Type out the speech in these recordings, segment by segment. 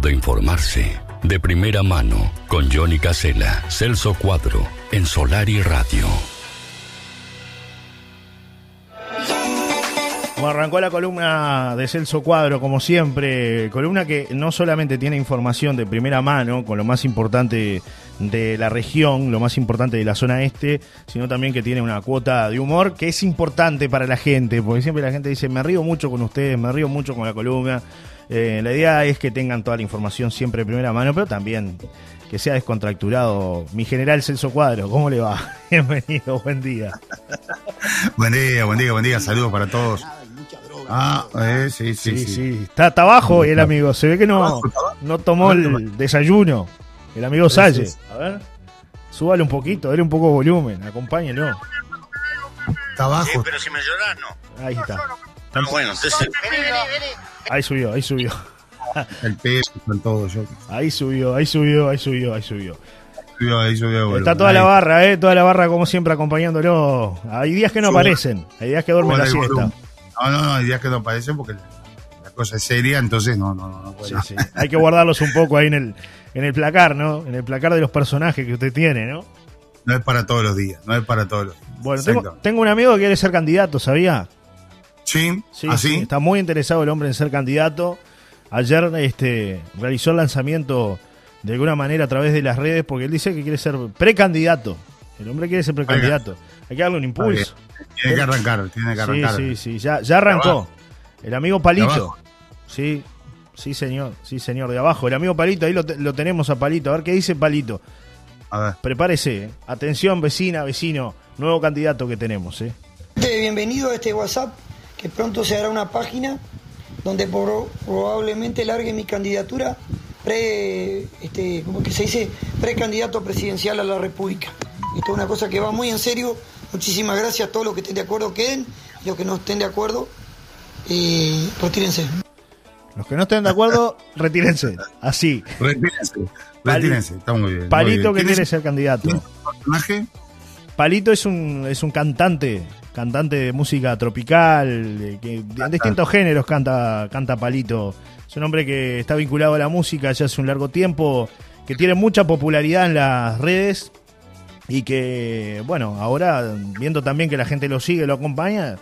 de informarse. De primera mano, con Johnny Casella, Celso Cuadro, en Solar y Radio. Arrancó la columna de Celso Cuadro, como siempre, columna que no solamente tiene información de primera mano, con lo más importante de la región, lo más importante de la zona este, sino también que tiene una cuota de humor que es importante para la gente, porque siempre la gente dice, me río mucho con ustedes, me río mucho con la columna. Eh, la idea es que tengan toda la información siempre de primera mano, pero también que sea descontracturado. Mi general Celso Cuadro, ¿cómo le va? Bienvenido, buen día. buen día, buen día, buen día, saludos para todos. Ah, eh, sí, sí, sí, sí. Está, está, abajo el amigo. Se ve que no, no tomó el desayuno. El amigo Salle. A ver. Súbale un poquito, dale un poco de volumen. Acompáñenlo. Está abajo. Sí, pero si me lloras, no. Ahí está. Ah, bueno, entonces. Ahí subió, ahí subió. El peso con todo. Yo. Ahí subió, ahí subió, ahí subió, ahí subió. Ahí subió Está toda la barra, eh, toda la barra como siempre acompañándolo. Hay días que no aparecen, hay días que duermen la siesta. No, no, no, hay días que no aparecen porque la cosa es seria, entonces no, no, no, sí, sí. Hay que guardarlos un poco ahí en el, en el placar, ¿no? En el placar de los personajes que usted tiene, ¿no? No es para todos los días, no es para todos los días. Bueno, tengo, un amigo que quiere ser candidato, ¿sabía? Sí, sí, ¿Así? ¿Ah, está muy interesado el hombre en ser candidato. Ayer este, realizó el lanzamiento de alguna manera a través de las redes porque él dice que quiere ser precandidato. El hombre quiere ser precandidato. Hay que darle un impulso. Tiene que arrancar, tiene que arrancar. Sí, sí, sí, ya, ya arrancó. El amigo Palito. Sí, sí, señor, sí, señor, de abajo. El amigo Palito, ahí lo, tenemos a Palito. A ver qué dice Palito. A ver. Prepárese. ¿eh? Atención, vecina, vecino. Nuevo candidato que tenemos, ¿eh? Bienvenido a este WhatsApp, que pronto se hará una página donde probablemente largue mi candidatura pre, este, como que se dice, precandidato presidencial a la República. Esto es una cosa que va muy en serio Muchísimas gracias a todos los que estén de acuerdo queden, y los que no estén de acuerdo, eh, retírense. Los que no estén de acuerdo, retírense. Así. Retírense. Retírense, está muy bien. Palito que quiere ser candidato. personaje? Palito es un, es un cantante, cantante de música tropical, que en distintos géneros canta, canta Palito. Es un hombre que está vinculado a la música ya hace un largo tiempo, que tiene mucha popularidad en las redes y que, bueno, ahora viendo también que la gente lo sigue, lo acompaña,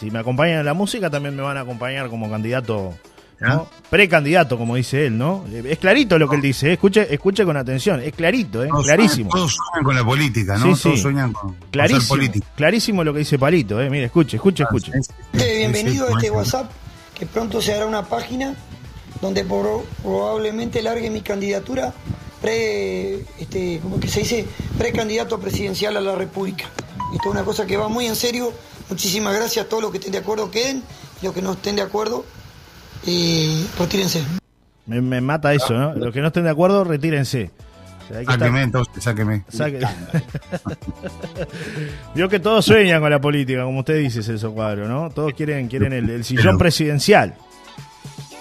si me acompañan en la música también me van a acompañar como candidato, ¿no? Precandidato, como dice él, ¿no? Es clarito lo que él dice, ¿eh? escuche, escuche con atención, es clarito, ¿eh? clarísimo. todos sueñan con la política, ¿no? todos sueñan con, clarísimo, Clarísimo lo que dice Palito, ¿eh? Mire, escuche, escuche, ah, escuche. bienvenido a este WhatsApp, que pronto se hará una página donde probablemente largue mi candidatura pre, este, como que se dice, precandidato presidencial a la República. Esto es una cosa que va muy en serio. Muchísimas gracias a todos los que estén de acuerdo, queden, y los que no estén de acuerdo, eh, retírense. Me, mata eso, ¿no? Los que no estén de acuerdo, retírense. sáqueme, entonces, sáqueme. Vio que todos sueñan con la política, como usted dice, Celso Cuadro, ¿no? Todos quieren, quieren el sillón presidencial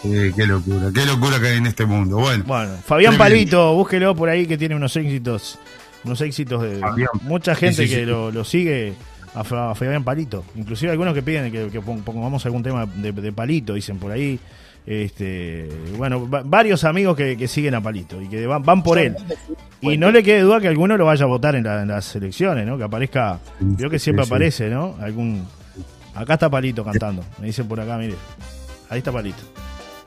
qué locura, qué locura que hay en este mundo. Bueno, bueno Fabián Palito, búsquelo por ahí que tiene unos éxitos, unos éxitos de mucha gente que Lo, sigue a, Fabián Palito. Inclusive algunos que piden que, pongamos algún tema de, Palito, dicen por ahí. Este, bueno, varios amigos que, siguen a Palito y que van, por él. Y no le quede duda que alguno lo vaya a votar en, las elecciones, ¿no? Que aparezca, creo que siempre aparece, ¿no? Algún Acá está Palito cantando. Me dicen por acá, mire. Ahí está Palito.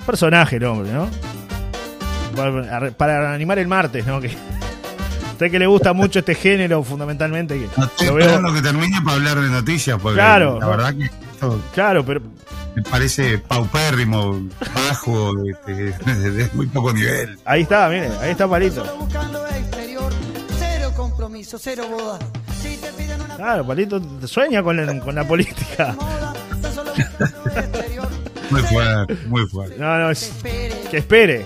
Personaje el hombre, ¿no? Para, animar el martes, ¿no? Que usted que le gusta mucho este género, fundamentalmente. Que no estoy esperando que termine para hablar de noticias, porque claro, la verdad que claro, pero me parece paupérrimo, bajo, de, de, muy poco nivel. Ahí está, mire, ahí está Palito. Claro, Palito sueña con con la política. Muy fuerte, muy fuerte. No, no, que espere.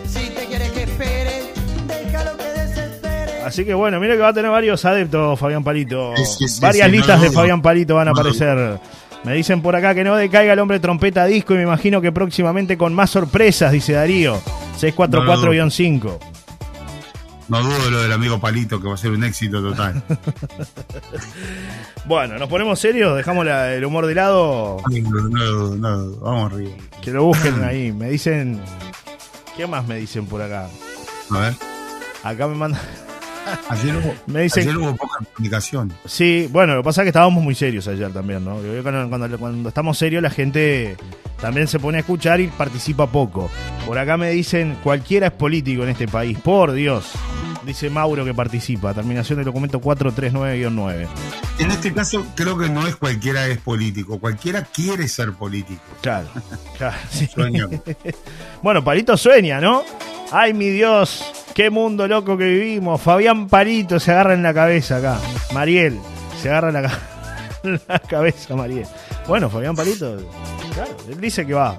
Así que bueno, mira que va a tener varios adeptos Fabián Palito. Varias listas de Fabián Palito van a aparecer. Me dicen por acá que no decaiga el hombre trompeta disco y me imagino que próximamente con más sorpresas, dice Darío. 644-5. No dudo lo del amigo Palito, que va a ser un éxito total. bueno, ¿nos ponemos serios? ¿Dejamos el humor de lado? No, no, no, vamos arriba. Que lo busquen ahí. Me dicen ¿Qué más me dicen por acá? A ver. Acá me mandan. Ayer hubo, me dicen, ayer hubo poca comunicación. Sí, bueno, lo que pasa es que estábamos muy serios ayer también, ¿no? Cuando, cuando, estamos serios la gente también se pone a escuchar y participa poco. Por acá me dicen, cualquiera es político en este país, por Dios. Dice Mauro que participa, terminación del documento 439-9. En este caso creo que no es cualquiera es político, cualquiera quiere ser político. Claro, claro. bueno, Palito sueña, ¿no? Ay, mi Dios, qué mundo loco que vivimos. Fabián Palito se agarra en la cabeza acá. Mariel, se agarra en la, la cabeza, Mariel. Bueno, Fabián Palito, claro, él dice que va,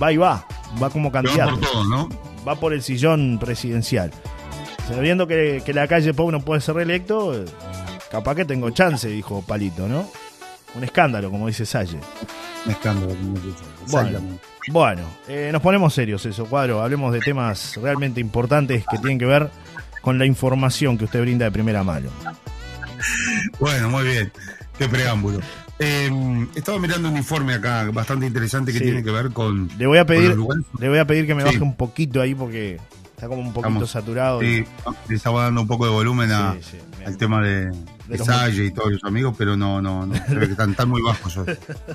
va y va, va como candidato. Va por todo, ¿no? Va por el sillón presidencial. Sabiendo que, que la calle Pau no puede ser reelecto, capaz que tengo chance, dijo Palito, ¿no? Un escándalo, como dice Salle. Un escándalo, como dice Bueno, bueno, eh, nos ponemos serios eso, cuadro. Hablemos de temas realmente importantes que tienen que ver con la información que usted brinda de primera mano. Bueno, muy bien. Qué preámbulo. Eh, estaba mirando un informe acá bastante interesante que tiene que ver con. Le voy a pedir, le voy a pedir que me baje un poquito ahí porque está como un poquito saturado. Sí, le estaba dando un poco de volumen a, al tema de, de Salle y todos los amigos, pero no, no, no, creo que están, muy bajos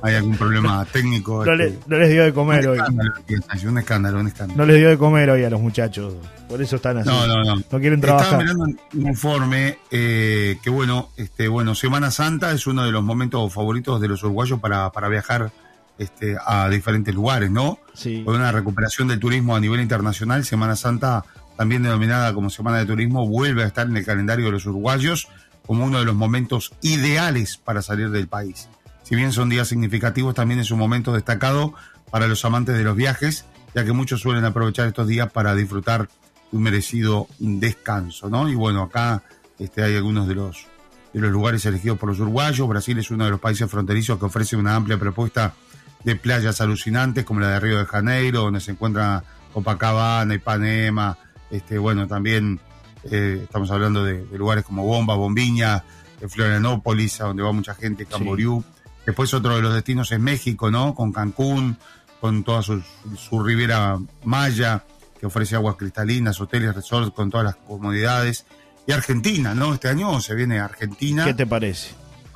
Hay algún problema técnico. No, este, no les dio de comer un hoy. Escándalo, un escándalo, un escándalo. No les dio de comer hoy a los muchachos. Por eso están así. No, no, no. No quieren trabajar. Estaba mirando un informe eh, que, bueno, este, bueno, Semana Santa es uno de los momentos favoritos de los uruguayos para, para viajar este, a diferentes lugares, ¿no? Sí. Con una recuperación del turismo a nivel internacional, Semana Santa, también denominada como Semana de Turismo, vuelve a estar en el calendario de los uruguayos como uno de los momentos ideales para salir del país. Si bien son días significativos, también es un momento destacado para los amantes de los viajes, ya que muchos suelen aprovechar estos días para disfrutar un merecido descanso, ¿no? Y bueno, acá este, hay algunos de los, de los lugares elegidos por los uruguayos. Brasil es uno de los países fronterizos que ofrece una amplia propuesta de playas alucinantes, como la de Río de Janeiro, donde se encuentra Copacabana, Ipanema, este, bueno, también eh, estamos hablando de, lugares como Bomba, Bombiña, Florianópolis, a donde va mucha gente, Camboriú. Después otro de los destinos es México, ¿no? Con Cancún, con toda su, su ribera maya, que ofrece aguas cristalinas, hoteles, resorts con todas las comodidades. Y Argentina, ¿no? Este año se viene Argentina. ¿Qué te parece?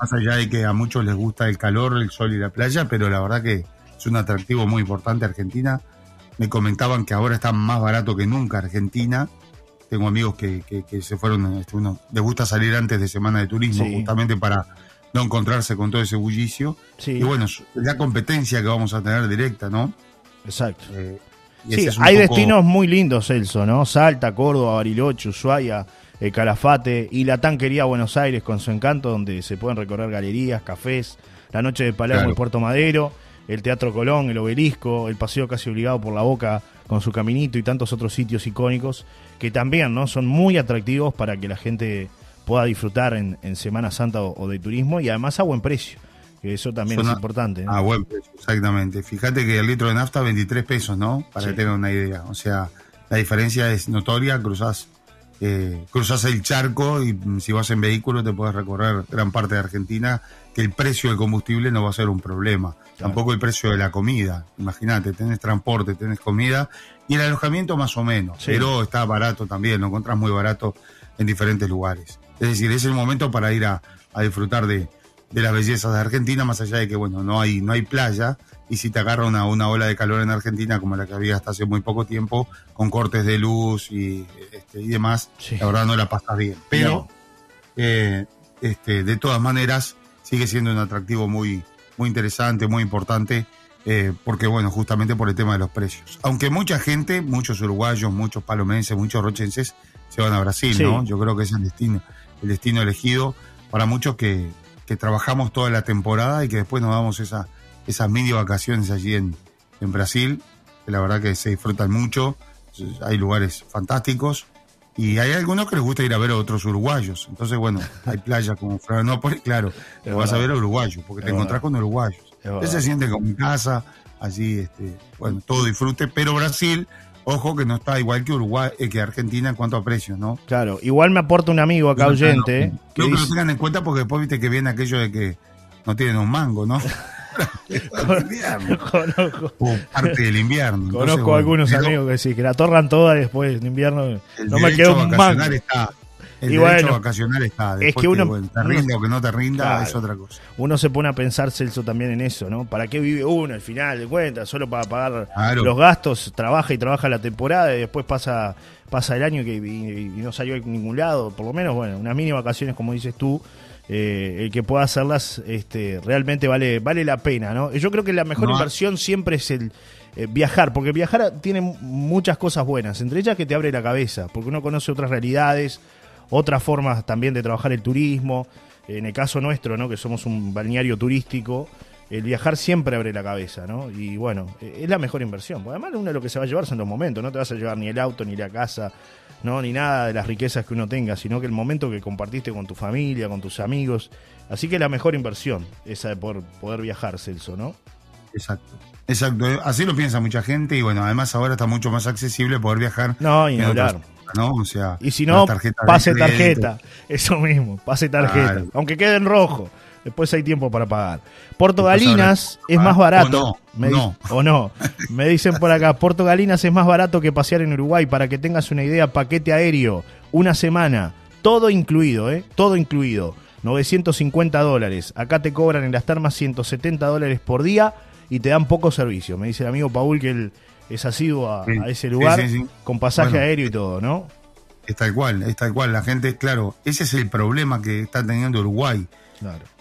Más allá de que a muchos les gusta el calor, el sol y la playa, pero la verdad que es un atractivo muy importante Argentina. Me comentaban que ahora está más barato que nunca Argentina tengo amigos que, se fueron, este, uno les gusta salir antes de semana de turismo, justamente para no encontrarse con todo ese bullicio. Y bueno, la competencia que vamos a tener directa, ¿no? Exacto. Eh, sí, hay destinos muy lindos, Celso, ¿no? Salta, Córdoba, Bariloche, Ushuaia, el Calafate y la tan querida Buenos Aires con su encanto, donde se pueden recorrer galerías, cafés, la noche de Palermo y Puerto Madero, el Teatro Colón, el Obelisco, el paseo casi obligado por la Boca con su caminito y tantos otros sitios icónicos que también ¿no? son muy atractivos para que la gente pueda disfrutar en, Semana Santa o, de turismo y además a buen precio, que eso también es importante. A buen precio, exactamente. Fíjate que el litro de nafta 23 pesos, ¿no? Para tener una idea. O sea, la diferencia es notoria, cruzas eh, cruzas el charco y mm, si vas en vehículo te puedes recorrer gran parte de Argentina, que el precio del combustible no va a ser un problema. Tampoco el precio de la comida. Imagínate, tenés transporte, tenés comida y el alojamiento más o menos. Pero está barato también, lo encontrás muy barato en diferentes lugares. Es decir, es el momento para ir a, disfrutar de, las bellezas de Argentina, más allá de que, bueno, no hay, no hay playa. Y si te agarra una, una ola de calor en Argentina, como la que había hasta hace muy poco tiempo, con cortes de luz y, este, y demás, la verdad no la pasas bien. Pero, eh, este, de todas maneras, sigue siendo un atractivo muy, muy interesante, muy importante, eh, porque bueno, justamente por el tema de los precios. Aunque mucha gente, muchos uruguayos, muchos palomenses, muchos rochenses se van a Brasil, ¿no? Yo creo que es el destino, el destino elegido para muchos que, que trabajamos toda la temporada y que después nos damos esa, esas mini vacaciones allí en, en Brasil, que la verdad que se disfrutan mucho, hay lugares fantásticos y hay algunos que les gusta ir a ver a otros uruguayos. Entonces, bueno, hay playas como Florianópolis, claro, te vas a ver a uruguayos, porque te encontrás con uruguayos. Él se siente como en casa, así, este, bueno, todo disfrute, pero Brasil, ojo que no está igual que Uruguay, eh, que Argentina en cuanto a precios, ¿no? Claro, igual me aporta un amigo acá oyente. Creo que, lo tengan en cuenta porque después viste que viene aquello de que no tienen un mango, ¿no? conozco, parte del invierno. Conozco algunos amigos que sí, que la torran toda después de invierno. No me quedo un Está, el y derecho vacacional está. Después es que uno, te rinda o que no te rinda es otra cosa. Uno se pone a pensar, Celso, también en eso, ¿no? ¿Para qué vive uno al final de cuentas? Solo para pagar los gastos, trabaja y trabaja la temporada y después pasa pasa el año que, y, no salió a ningún lado. Por lo menos, bueno, unas mini vacaciones, como dices tú, eh, el que pueda hacerlas este, realmente vale, vale la pena, ¿no? Yo creo que la mejor inversión siempre es el eh, viajar, porque viajar tiene muchas cosas buenas, entre ellas que te abre la cabeza, porque uno conoce otras realidades, otras formas también de trabajar el turismo. En el caso nuestro, ¿no? que somos un balneario turístico, el viajar siempre abre la cabeza, ¿no? Y bueno, es la mejor inversión. Además, uno de lo que se va a llevar son los momentos, no te vas a llevar ni el auto, ni la casa, no ni nada de las riquezas que uno tenga, sino que el momento que compartiste con tu familia, con tus amigos. Así que la mejor inversión, esa de poder, poder viajar, Celso, ¿no? Exacto. Exacto, así lo piensa mucha gente y bueno, además ahora está mucho más accesible poder viajar. No, y hablar. ¿no? O sea, y si no, pase tarjeta, eso mismo, pase tarjeta, aunque quede en rojo. Después hay tiempo para pagar. Puerto Galinas es más barato. O no. o no. Me dicen por acá, Puerto Galinas es más barato que pasear en Uruguay. Para que tengas una idea, paquete aéreo, una semana, todo incluido, ¿eh? Todo incluido. 950 dólares. Acá te cobran en las termas 170 dólares por día y te dan poco servicio. Me dice el amigo Paul que él es asiduo a, ese lugar con pasaje aéreo y todo, ¿no? Es tal cual, es tal cual. La gente, claro, ese es el problema que está teniendo Uruguay.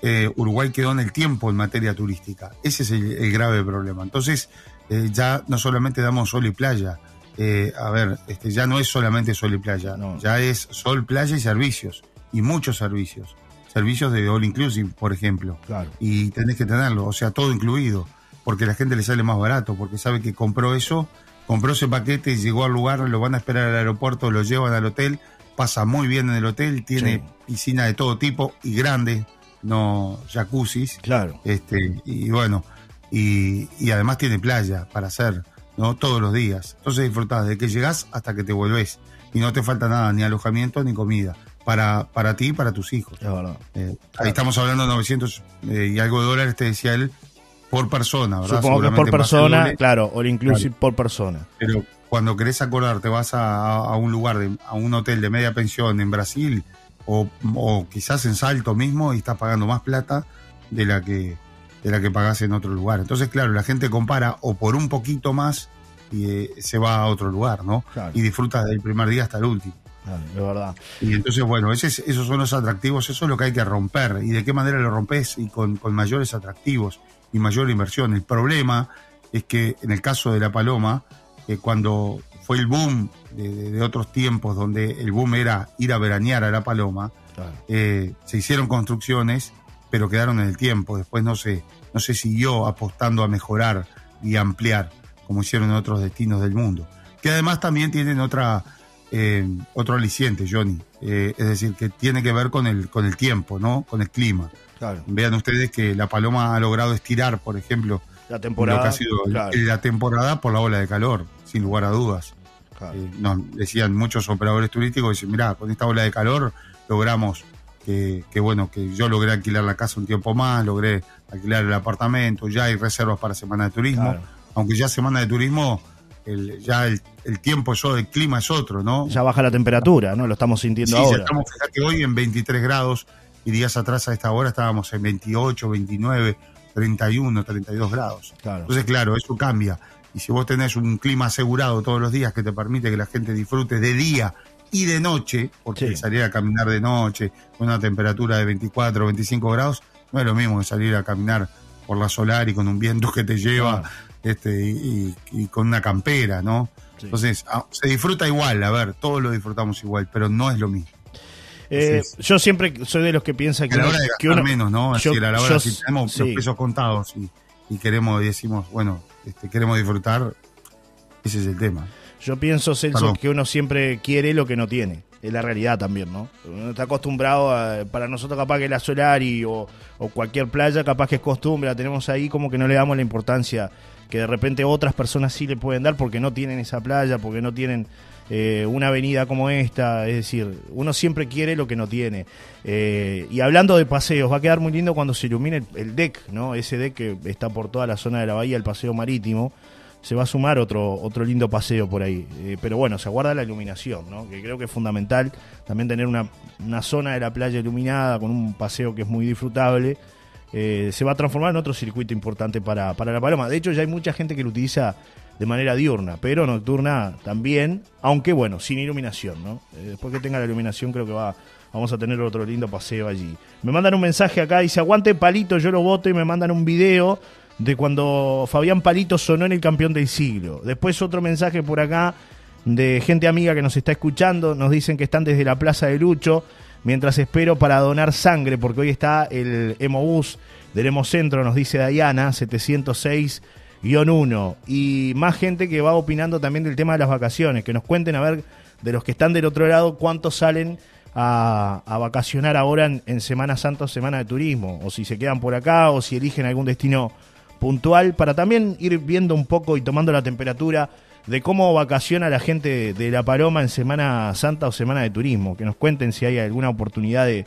Eh, Uruguay quedó en el tiempo en materia turística. Ese es el, grave problema. Entonces, eh, ya no solamente damos sol y playa. Eh, a ver, este, ya no es solamente sol y playa, ya es sol, playa y servicios. Y muchos servicios. Servicios de all inclusive, por ejemplo. Y tenés que tenerlo, o sea, todo incluido porque la gente le sale más barato, porque sabe que compró eso, compró ese paquete y llegó al lugar, lo van a esperar al aeropuerto, lo llevan al hotel, pasa muy bien en el hotel, tiene piscina de todo tipo y grande, no jacuzzis. Claro. Este, y bueno, y, además tiene playa para hacer, ¿no? Todos los días. Entonces disfrutás de que llegás hasta que te vuelves. Y no te falta nada, ni alojamiento ni comida. Para, para ti y para tus hijos. Eh, ahí estamos hablando de 900 eh, y algo de dólares, te decía él, por persona, ¿verdad? Supongo que por persona, claro, o inclusive por persona. Pero cuando querés acordar, te vas a, un lugar, de, a un hotel de media pensión en Brasil o, quizás en Salto mismo y estás pagando más plata de la que de la que pagás en otro lugar. Entonces, claro, la gente compara o por un poquito más y eh, se va a otro lugar, ¿no? Y disfruta del primer día hasta el último. de verdad. Y entonces, bueno, ese esos son los atractivos, eso es lo que hay que romper. ¿Y de qué manera lo rompes? Y con, con mayores atractivos y mayor inversión. El problema es que en el caso de la Paloma, eh, cuando fue el boom de, otros tiempos, donde el boom era ir a veranear a la Paloma, eh, se hicieron construcciones, pero quedaron en el tiempo. Después no se, no se siguió apostando a mejorar y ampliar, como hicieron en otros destinos del mundo. Que además también tienen otra, eh, otro aliciente, Johnny. es decir, que tiene que ver con el, con el tiempo, ¿no? Con el clima. Vean ustedes que la Paloma ha logrado estirar, por ejemplo, la temporada, lo que ha sido la temporada por la ola de calor, sin lugar a dudas. Eh, decían muchos operadores turísticos, dicen, mira, con esta ola de calor logramos que, bueno, que yo logré alquilar la casa un tiempo más, logré alquilar el apartamento, ya hay reservas para semana de turismo, aunque ya semana de turismo, el, ya el, tiempo es el clima es otro, ¿no? Ya baja la temperatura, ¿no? Lo estamos sintiendo ahora. Sí, estamos, fíjate, hoy en 23 grados, y días atrás a esta hora estábamos en 28, 29, 31, 32 grados. Entonces, claro, eso cambia. Y si vos tenés un clima asegurado todos los días que te permite que la gente disfrute de día y de noche, porque salir a caminar de noche con una temperatura de 24, 25 grados, no es lo mismo que salir a caminar por la solar y con un viento que te lleva este, y, con una campera, ¿no? Entonces, ah, se disfruta igual, a ver, todos lo disfrutamos igual, pero no es lo mismo. Eh, yo siempre soy de los que piensa que, a la hora de que uno, menos, ¿no? Yo, a la hora si tenemos los pesos contados y, queremos y decimos, bueno, este, queremos disfrutar, ese es el tema. Yo pienso, Celso, que uno siempre quiere lo que no tiene. Es la realidad también, ¿no? Uno está acostumbrado a, para nosotros capaz que la Solari o, o cualquier playa capaz que es costumbre, la tenemos ahí como que no le damos la importancia que de repente otras personas sí le pueden dar porque no tienen esa playa, porque no tienen eh, una avenida como esta, es decir, uno siempre quiere lo que no tiene. Eh, y hablando de paseos, va a quedar muy lindo cuando se ilumine el, deck, ¿no? Ese deck que está por toda la zona de la bahía, el paseo marítimo. Se va a sumar otro, otro lindo paseo por ahí. Eh, pero bueno, se aguarda la iluminación, ¿no? Que creo que es fundamental también tener una, una zona de la playa iluminada con un paseo que es muy disfrutable. se va a transformar en otro circuito importante para, para la Paloma. De hecho, ya hay mucha gente que lo utiliza de manera diurna, pero nocturna también, aunque bueno, sin iluminación, ¿no? Eh, después que tenga la iluminación creo que va, vamos a tener otro lindo paseo allí. Me mandan un mensaje acá, dice, aguante Palito, yo lo voto y me mandan un video de cuando Fabián Palito sonó en el campeón del siglo. Después otro mensaje por acá de gente amiga que nos está escuchando, nos dicen que están desde la Plaza de Lucho, mientras espero para donar sangre, porque hoy está el Hemobús del Hemocentro, nos dice Diana, 706 guion 1. Y más gente que va opinando también del tema de las vacaciones, que nos cuenten a ver de los que están del otro lado cuántos salen a, vacacionar ahora en, Semana Santa o Semana de Turismo, o si se quedan por acá, o si eligen algún destino puntual, para también ir viendo un poco y tomando la temperatura de cómo vacaciona la gente de La Paloma en Semana Santa o Semana de Turismo, que nos cuenten si hay alguna oportunidad de,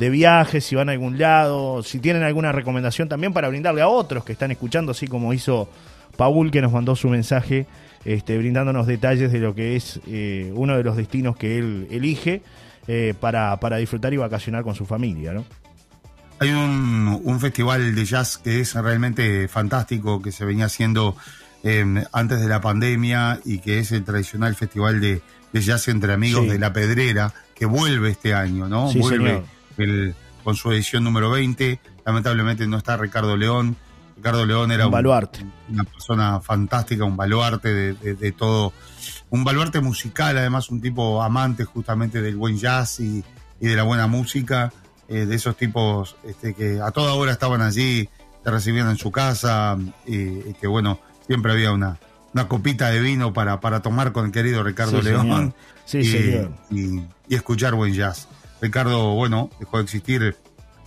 de viajes, si van a algún lado, si tienen alguna recomendación también para brindarle a otros que están escuchando, así como hizo Paul que nos mandó su mensaje, este, brindándonos detalles de lo que es eh, uno de los destinos que él elige eh, para, disfrutar y vacacionar con su familia, ¿no? Hay un, festival de jazz que es realmente fantástico, que se venía haciendo em, antes de la pandemia y que es el tradicional festival de, jazz entre amigos de La Pedrera, que vuelve este año, ¿no? vuelve con su edición número 20. Lamentablemente no está Ricardo León. Ricardo León era un, baluarte. una persona fantástica, un baluarte de, todo, un baluarte musical, además un tipo amante justamente del buen jazz y, de la buena música, eh, de esos tipos este, que a toda hora estaban allí, te recibían en su casa y, que bueno, siempre había una, una copita de vino para, para tomar con el querido Ricardo León y, escuchar buen jazz. Ricardo, bueno, dejó de existir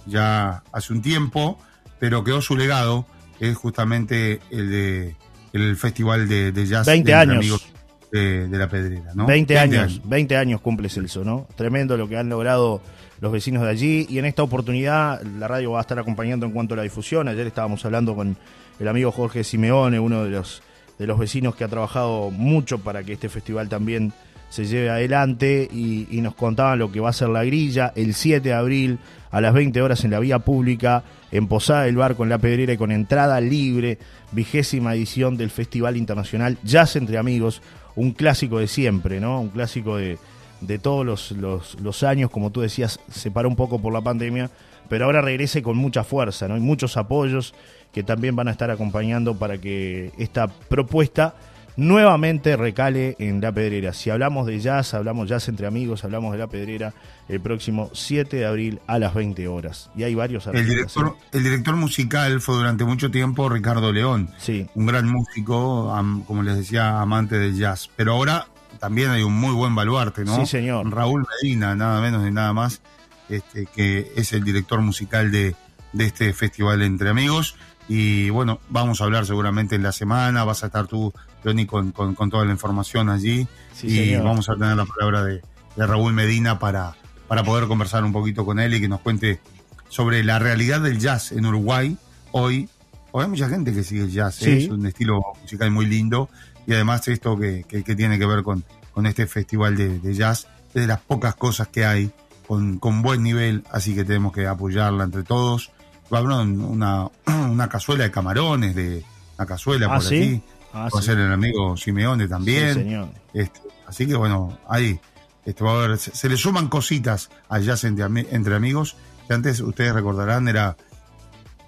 ya hace un tiempo, pero quedó su legado, que es justamente el de el Festival de, Jazz 20 años. de, la Pedrera, ¿no? 20, años, 20 años cumple Celso, ¿no? Tremendo lo que han logrado los vecinos de allí y en esta oportunidad la radio va a estar acompañando en cuanto a la difusión. Ayer estábamos hablando con el amigo Jorge Simeone, uno de los de los vecinos que ha trabajado mucho para que este festival también se lleve adelante y, nos contaban lo que va a ser la grilla el 7 de abril a las 20 horas en la vía pública, en Posada del Barco, en La Pedrera y con entrada libre, vigésima edición del Festival Internacional Jazz Entre Amigos, un clásico de siempre, ¿no? Un clásico de, de todos los, los, los, años, como tú decías, se paró un poco por la pandemia, pero ahora regrese con mucha fuerza, ¿no? Hay muchos apoyos que también van a estar acompañando para que esta propuesta nuevamente recale en La Pedrera. Si hablamos de jazz, hablamos jazz entre amigos, hablamos de La Pedrera el próximo 7 de abril a las 20 horas. Y hay varios el director, el director musical fue durante mucho tiempo Ricardo León. Sí. Un gran músico, como les decía, amante del jazz. Pero ahora también hay un muy buen baluarte, ¿no? Sí, señor. Raúl Medina, nada menos ni nada más, este, que es el director musical de, de este festival Entre Amigos. Y bueno, vamos a hablar seguramente en la semana, vas a estar tú, Johnny, con, con, toda la información allí. y vamos a tener la palabra de, Raúl Medina para, para poder conversar un poquito con él y que nos cuente sobre la realidad del jazz en Uruguay hoy. Hoy hay mucha gente que sigue el jazz, ¿eh? es un estilo musical muy lindo y además esto que, que, tiene que ver con, con este festival de, jazz es de las pocas cosas que hay con, con buen nivel, así que tenemos que apoyarla entre todos va a haber una, una cazuela de camarones, de una cazuela ah, por aquí. Ah, va a ser el amigo Simeone también. Este, así que bueno, ahí este, va a haber, se, le suman cositas allá entre, entre amigos, que antes ustedes recordarán era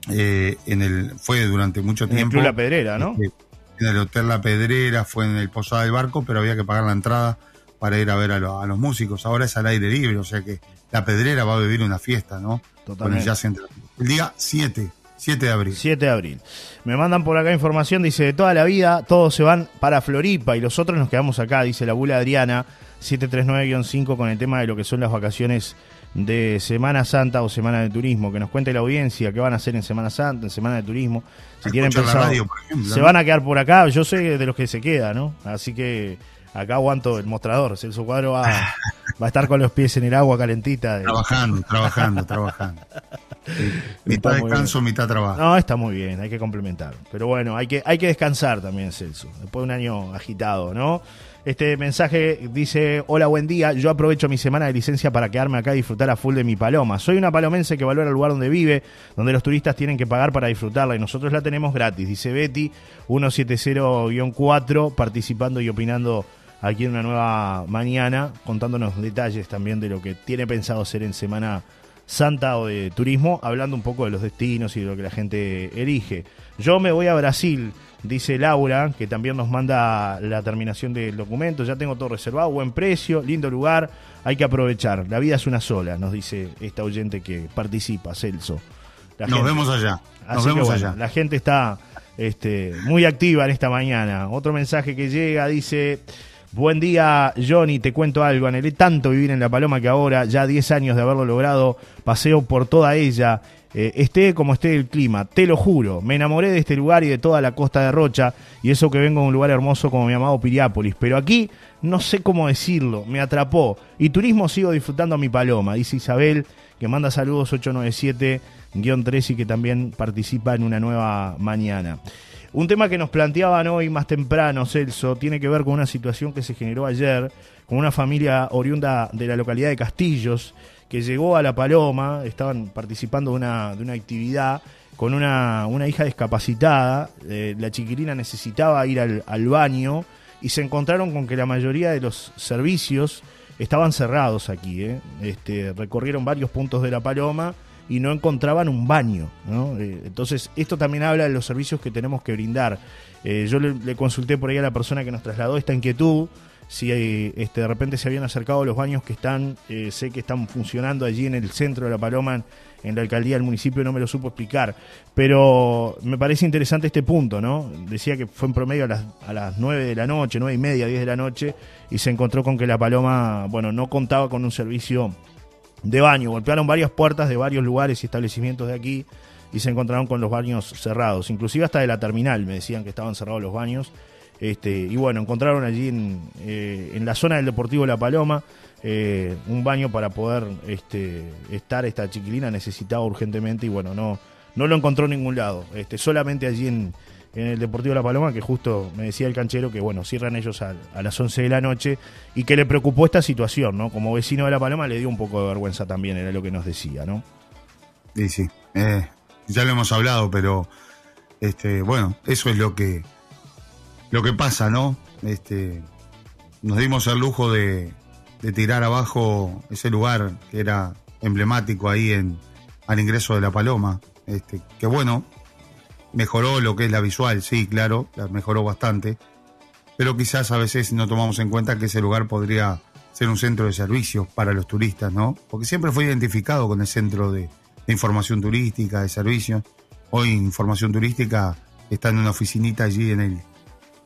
eh, en el, fue durante mucho tiempo. En La Pedrera, ¿no? Este, en el Hotel La Pedrera, fue en el Posada del Barco, pero había que pagar la entrada para ir a ver a, a los músicos. Ahora es al aire libre, o sea que La Pedrera va a vivir una fiesta, ¿no? Totalmente. el día 7, 7 de abril. 7 de abril. Me mandan por acá información, dice, de toda la vida todos se van para Floripa y los otros nos quedamos acá, dice la bula Adriana, 739-5 con el tema de lo que son las vacaciones de Semana Santa o Semana de Turismo, que nos cuente la audiencia qué van a hacer en Semana Santa, en Semana de Turismo, si tienen pensado, se van a quedar por acá, yo sé de los que se quedan, ¿no? Así que acá aguanto el mostrador. Celso Cuadro va, va a estar con los pies en el agua calentita. Trabajando, trabajando, trabajando. mitad descanso, mitad trabajo. No, está muy bien, hay que complementar. Pero bueno, hay que, hay que descansar también, Celso. Después de un año agitado, ¿no? Este mensaje dice, hola, buen día, yo aprovecho mi semana de licencia para quedarme acá y disfrutar a full de mi paloma. Soy una palomense que valora el lugar donde vive, donde los turistas tienen que pagar para disfrutarla y nosotros la tenemos gratis, dice Betty, 170-4, participando y opinando aquí en una nueva mañana, contándonos detalles también de lo que tiene pensado hacer en Semana Santa o de turismo, hablando un poco de los destinos y de lo que la gente elige. Yo me voy a Brasil, dice Laura, que también nos manda la terminación del documento. Ya tengo todo reservado, buen precio, lindo lugar, hay que aprovechar. La vida es una sola, nos dice esta oyente que participa, Celso. nos vemos allá. Nos vemos allá. La gente está este, muy activa en esta mañana. Otro mensaje que llega dice. Buen día, Johnny. Te cuento algo. Anhelé tanto vivir en La Paloma que ahora, ya 10 años de haberlo logrado, paseo por toda ella. Eh, esté como esté el clima, te lo juro. Me enamoré de este lugar y de toda la costa de Rocha. Y eso que vengo de un lugar hermoso como mi amado Piriápolis. Pero aquí no sé cómo decirlo. Me atrapó. Y turismo sigo disfrutando a mi paloma. Dice Isabel, que manda saludos 897-3 y que también participa en una nueva mañana. Un tema que nos planteaban hoy más temprano, Celso, tiene que ver con una situación que se generó ayer con una familia oriunda de la localidad de Castillos que llegó a La Paloma, estaban participando de una, de una actividad con una, una hija discapacitada, eh, la chiquilina necesitaba ir al, al baño y se encontraron con que la mayoría de los servicios estaban cerrados aquí. ¿eh? Este, recorrieron varios puntos de La Paloma y no encontraban un baño. ¿no? Eh, entonces, esto también habla de los servicios que tenemos que brindar. Eh, yo le, consulté por ahí a la persona que nos trasladó esta inquietud, si eh, este, de repente se habían acercado los baños que están, sé que están funcionando allí en el centro de La Paloma, en la alcaldía del municipio, no me lo supo explicar. Pero me parece interesante este punto, ¿no? Decía que fue en promedio a las, a las 9 de la noche, nueve y media, 10 de la noche, y se encontró con que La Paloma, bueno, no contaba con un servicio de baño. Golpearon varias puertas de varios lugares y establecimientos de aquí y se encontraron con los baños cerrados. Inclusive hasta de la terminal me decían que estaban cerrados los baños. Este, y bueno, encontraron allí en, eh, en la zona del Deportivo La Paloma eh, un baño para poder este, estar. Esta chiquilina necesitaba urgentemente y bueno, no, no lo encontró en ningún lado. Este, solamente allí en, en el Deportivo La Paloma, que justo me decía el canchero que, bueno, cierran ellos a, las 11 de la noche y que le preocupó esta situación, ¿no? Como vecino de La Paloma le dio un poco de vergüenza también, era lo que nos decía, ¿no? Sí, sí. Eh, ya lo hemos hablado, pero, este, bueno, eso es lo que, lo que pasa, ¿no? Este, nos dimos el lujo de, de tirar abajo ese lugar que era emblemático ahí en, al ingreso de La Paloma. Este, que bueno, mejoró lo que es la visual, sí, claro, la mejoró bastante, pero quizás a veces no tomamos en cuenta que ese lugar podría ser un centro de servicios para los turistas, ¿no? Porque siempre fue identificado con el centro de, información turística, de servicios. Hoy información turística está en una oficinita allí en el...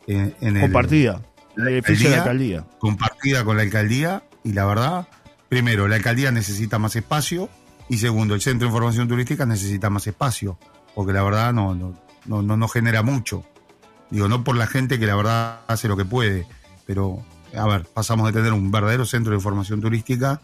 En, compartida, el, de la alcaldía. Compartida con la alcaldía y la verdad, primero, la alcaldía necesita más espacio y segundo, el centro de información turística necesita más espacio porque la verdad no, no, no, no, genera mucho. Digo, no por la gente que la verdad hace lo que puede, pero a ver, pasamos de tener un verdadero centro de información turística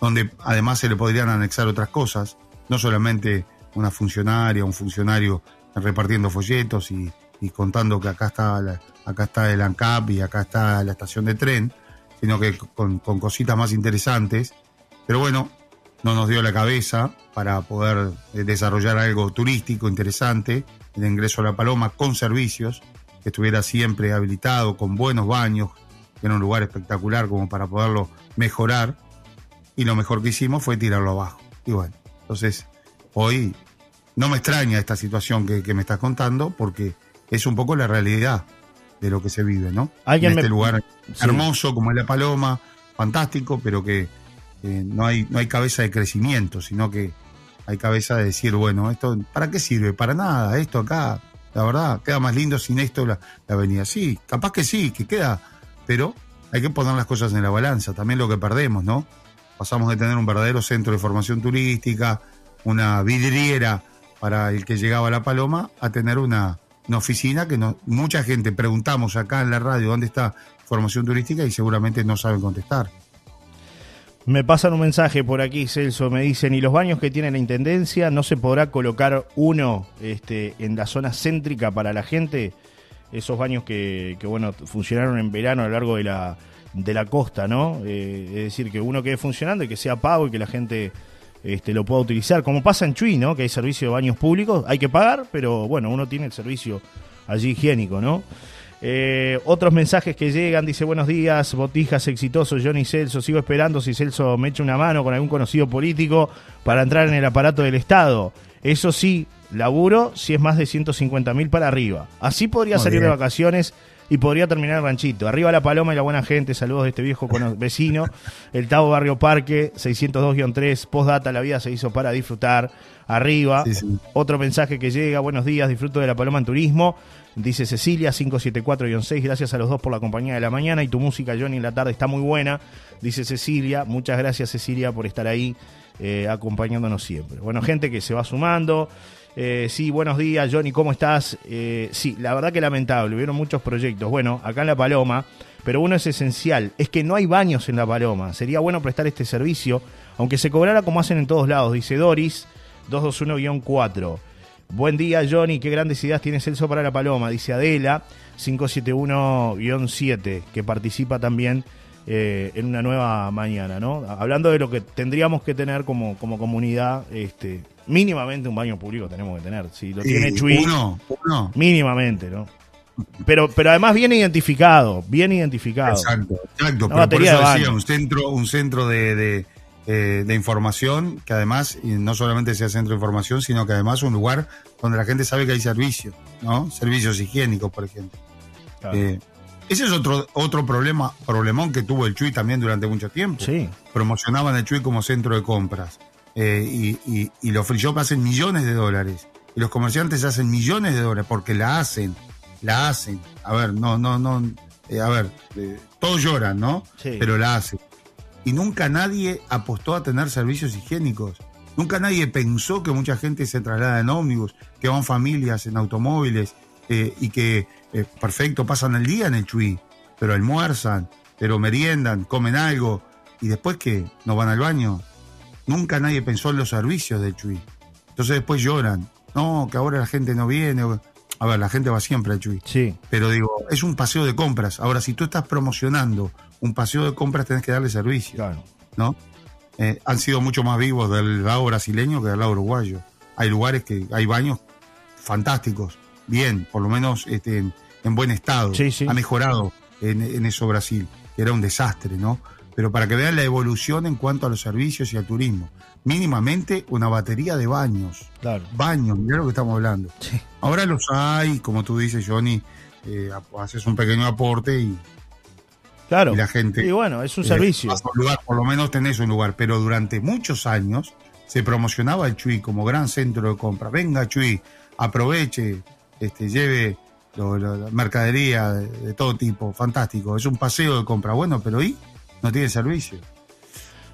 donde además se le podrían anexar otras cosas, no solamente una funcionaria, un funcionario repartiendo folletos y, contando que acá está, acá está el ANCAP y acá está la estación de tren, sino que con, con cositas más interesantes. Pero bueno, no nos dio la cabeza para poder eh, desarrollar algo turístico interesante, el ingreso a La Paloma con servicios, que estuviera siempre habilitado, con buenos baños, en un lugar espectacular como para poderlo mejorar. Y lo mejor que hicimos fue tirarlo abajo. Y bueno, entonces hoy no me extraña esta situación que, me estás contando porque es un poco la realidad de lo que se vive, ¿no? En este lugar hermoso como es La Paloma, fantástico, pero que no, hay, no hay cabeza de crecimiento, sino que hay cabeza de decir, bueno, esto, ¿para qué sirve? Para nada, esto acá, la verdad, queda más lindo sin esto la, avenida. Sí, capaz que sí, que queda, pero hay que poner las cosas en la balanza, también lo que perdemos, ¿no? Pasamos de tener un verdadero centro de formación turística, una vidriera para el que llegaba a La Paloma, a tener una, una oficina que no, mucha gente preguntamos acá en la radio dónde está formación turística y seguramente no saben contestar. Me pasan un mensaje por aquí, Celso, me dicen, ¿y los baños que tiene la Intendencia no se podrá colocar uno este, en la zona céntrica para la gente? Esos baños que, bueno, funcionaron en verano a lo largo de la, de la costa, ¿no? Eh, es decir, que uno quede funcionando y que sea pago y que la gente este, lo pueda utilizar. Como pasa en Chuy, ¿no? Que hay servicio de baños públicos, hay que pagar, pero bueno, uno tiene el servicio allí higiénico, ¿no? Eh, otros mensajes que llegan, dice buenos días, botijas exitoso, Johnny Celso, sigo esperando si Celso me echa una mano con algún conocido político para entrar en el aparato del Estado. Eso sí, laburo si es más de 150 mil para arriba. Así podría salir de vacaciones y podría terminar el ranchito. Arriba la paloma y la buena gente, saludos de este viejo vecino. El Tavo Barrio Parque, 602-3, postdata, la vida se hizo para disfrutar. Arriba, otro mensaje que llega, buenos días, disfruto de la paloma en turismo. Dice Cecilia, 574-6, gracias a los dos por la compañía de la mañana y tu música, Johnny, en la tarde está muy buena. Dice Cecilia, muchas gracias Cecilia por estar ahí eh, acompañándonos siempre. Bueno, gente que se va sumando. Eh, sí, buenos días, Johnny, ¿cómo estás? Eh, sí, la verdad que lamentable, hubieron muchos proyectos. Bueno, acá en La Paloma, pero uno es esencial, es que no hay baños en La Paloma. Sería bueno prestar este servicio, aunque se cobrara como hacen en todos lados, dice Doris, 221-4. Buen día, Johnny. Qué grandes ideas tiene Celso para la Paloma, dice Adela, 571-7, que participa también eh, en una nueva mañana, ¿no? Hablando de lo que tendríamos que tener como, como comunidad, este, mínimamente un baño público tenemos que tener. Si lo tiene Chuy, uno, uno. mínimamente, ¿no? Pero, pero además bien identificado, bien identificado. Exacto, exacto. Pero por eso decía, un centro, un centro de eh, de información, que además y no solamente sea centro de información, sino que además un lugar donde la gente sabe que hay servicios, ¿no? Servicios higiénicos, por ejemplo. Eh, ese es otro, otro problema, problemón que tuvo el Chuy también durante mucho tiempo. Sí. Promocionaban el Chuy como centro de compras. Eh, y, y, los free shop hacen millones de dólares. Y los comerciantes hacen millones de dólares porque la hacen, la hacen. A ver, no, no, no. a ver, todos lloran, ¿no? Sí. Pero la hacen y nunca nadie apostó a tener servicios higiénicos. Nunca nadie pensó que mucha gente se traslada en ómnibus, que van familias en automóviles eh, y que, eh, perfecto, pasan el día en el Chuy, pero almuerzan, pero meriendan, comen algo y después que no van al baño. Nunca nadie pensó en los servicios del Chuy. Entonces después lloran. No, que ahora la gente no viene. A ver, la gente va siempre al Chuy. Sí. Pero digo, es un paseo de compras. Ahora, si tú estás promocionando un paseo de compras tenés que darle servicio. Claro. ¿No? Eh, han sido mucho más vivos del lado brasileño que del lado uruguayo. Hay lugares que hay baños fantásticos, bien, por lo menos este, en, buen estado. Sí, sí. Ha mejorado en, eso Brasil, era un desastre, ¿no? Pero para que vean la evolución en cuanto a los servicios y al turismo. Mínimamente una batería de baños. Claro. Baños, mira lo que estamos hablando. Sí. Ahora los hay, como tú dices, Johnny, eh, haces un pequeño aporte y, Claro. Y la gente. Y bueno, es un eh, servicio. lugar, por lo menos tenés un lugar. Pero durante muchos años se promocionaba el Chuy como gran centro de compra. Venga, Chuy, aproveche, este, lleve la mercadería de, todo tipo. Fantástico. Es un paseo de compra. Bueno, pero ¿y? No tiene servicio.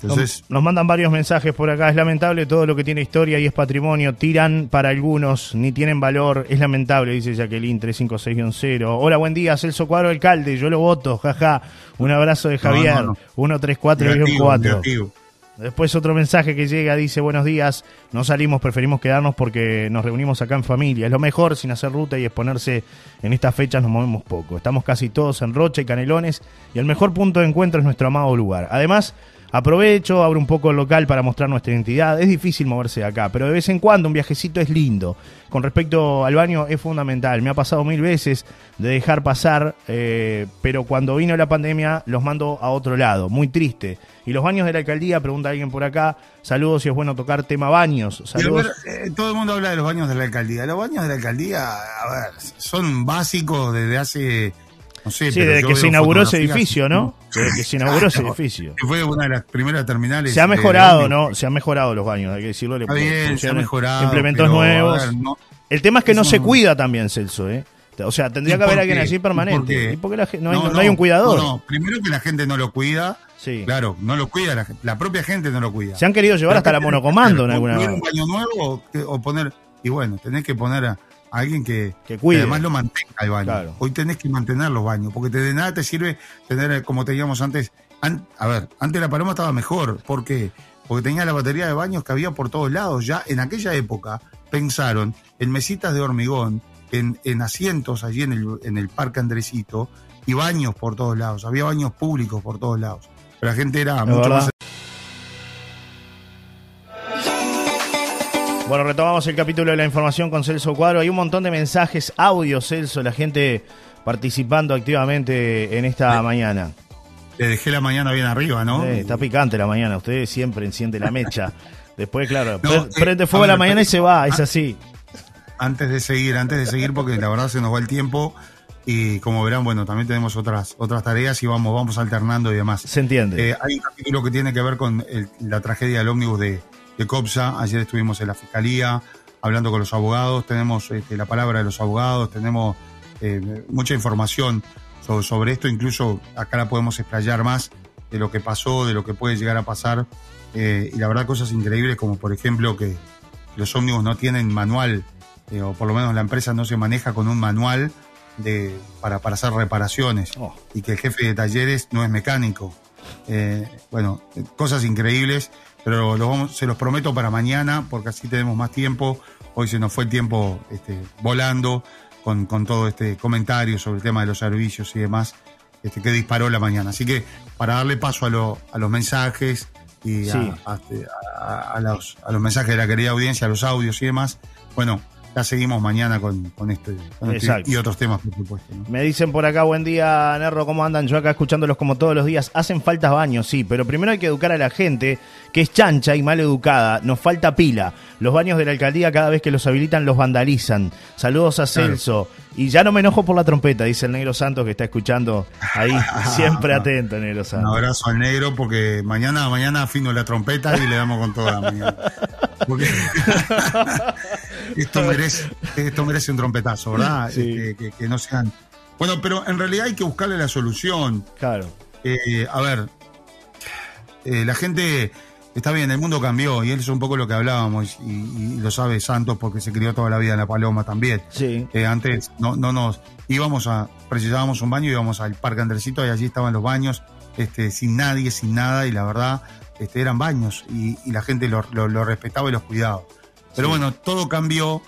Entonces, nos, mandan varios mensajes por acá. Es lamentable todo lo que tiene historia y es patrimonio. Tiran para algunos, ni tienen valor. Es lamentable, dice Jacqueline 356-0. Hola, buen día, Celso Cuadro, alcalde. Yo lo voto, jaja. Un abrazo de Javier, 134-4. Después otro mensaje que llega, dice, buenos días, no salimos, preferimos quedarnos porque nos reunimos acá en familia. Es lo mejor, sin hacer ruta y exponerse en estas fechas nos movemos poco. Estamos casi todos en Rocha y Canelones y el mejor punto de encuentro es nuestro amado lugar. Además, Aprovecho, abro un poco el local para mostrar nuestra identidad. Es difícil moverse de acá, pero de vez en cuando un viajecito es lindo. Con respecto al baño es fundamental. Me ha pasado mil veces de dejar pasar, eh, pero cuando vino la pandemia los mando a otro lado. Muy triste. Y los baños de la alcaldía, pregunta alguien por acá. Saludos si es bueno tocar tema baños. Saludos. Eh, todo el mundo habla de los baños de la alcaldía. Los baños de la alcaldía, a ver, son básicos desde hace sí, desde que se inauguró ese edificio, ¿no? Desde que se inauguró ese edificio. Fue una de las primeras terminales. Se ha mejorado, ¿no? Se han mejorado los baños, hay que decirlo. Está bien, se ha mejorado. Implementos nuevos. el tema es que no se cuida también, Celso, ¿eh? O sea, tendría que haber alguien allí permanente. ¿Y la, no, hay, no, hay un cuidador? No, primero que la gente no lo cuida. Sí. Claro, no lo cuida, la, propia gente no lo cuida. Se han querido llevar hasta la monocomando en alguna un baño nuevo o poner, y bueno, tenés que poner a, alguien que, además lo mantenga el baño. Hoy tenés que mantener los baños, porque de nada te sirve tener, como teníamos antes, a ver, antes la paloma estaba mejor, ¿por qué? Porque tenía la batería de baños que había por todos lados. Ya en aquella época pensaron en mesitas de hormigón, en, en asientos allí en el, en el Parque Andresito, y baños por todos lados. Había baños públicos por todos lados. Pero la gente era mucho más Bueno, retomamos el capítulo de la información con Celso Cuadro. Hay un montón de mensajes, audio, Celso, la gente participando activamente en esta mañana. Te dejé la mañana bien arriba, ¿no? está picante la mañana, usted siempre enciende la mecha. Después, claro, prende fuego a la mañana y se va, es así. Antes de seguir, antes de seguir, porque la verdad se nos va el tiempo y como verán, bueno, también tenemos otras otras tareas y vamos vamos alternando y demás. Se entiende. Eh, hay un capítulo que tiene que ver con la tragedia del ómnibus de, de COPSA. Ayer estuvimos en la fiscalía hablando con los abogados, tenemos este, la palabra de los abogados, tenemos eh, mucha información sobre, esto, incluso acá la podemos explayar más de lo que pasó, de lo que puede llegar a pasar. Eh, y la verdad, cosas increíbles como por ejemplo que los ómnibus no tienen manual, eh, o por lo menos la empresa no se maneja con un manual de, para, para hacer reparaciones, oh. y que el jefe de talleres no es mecánico. bueno, cosas increíbles pero vamos, se los prometo para mañana, porque así tenemos más tiempo. Hoy se nos fue el tiempo este, volando con, con, todo este comentario sobre el tema de los servicios y demás, este, que disparó la mañana. Así que para darle paso a, a los mensajes y a, a, los, a los mensajes de la querida audiencia, a los audios y demás, bueno, ya seguimos mañana con, con, este, este y otros temas, por supuesto. Me dicen por acá, buen día, Nerro, ¿cómo andan? Yo acá escuchándolos como todos los días. Hacen falta baños, sí, pero primero hay que educar a la gente que es chancha y mal educada. Nos falta pila. Los baños de la alcaldía, cada vez que los habilitan, los vandalizan. Saludos a Celso. Y ya no me enojo por la trompeta, dice el Negro Santos que está escuchando ahí. Siempre atento, Negro Santos. Un abrazo al Negro porque mañana, mañana afino la trompeta y le damos con toda la mañana. Porque esto, merece, esto merece un trompetazo, ¿verdad? Este, que, no sean. Bueno, pero en realidad hay que buscarle la solución. Claro. Eh, a ver, eh, la gente Está bien, el mundo cambió y eso es un poco lo que hablábamos y, lo sabe Santos porque se crió toda la vida en La Paloma también. Sí. Eh, antes no, no nos íbamos a, precisábamos un baño, íbamos al Parque Andresito y allí estaban los baños, este, sin nadie, sin nada y la verdad este, eran baños y, la gente lo, respetaba y los cuidaba. Pero bueno, todo cambió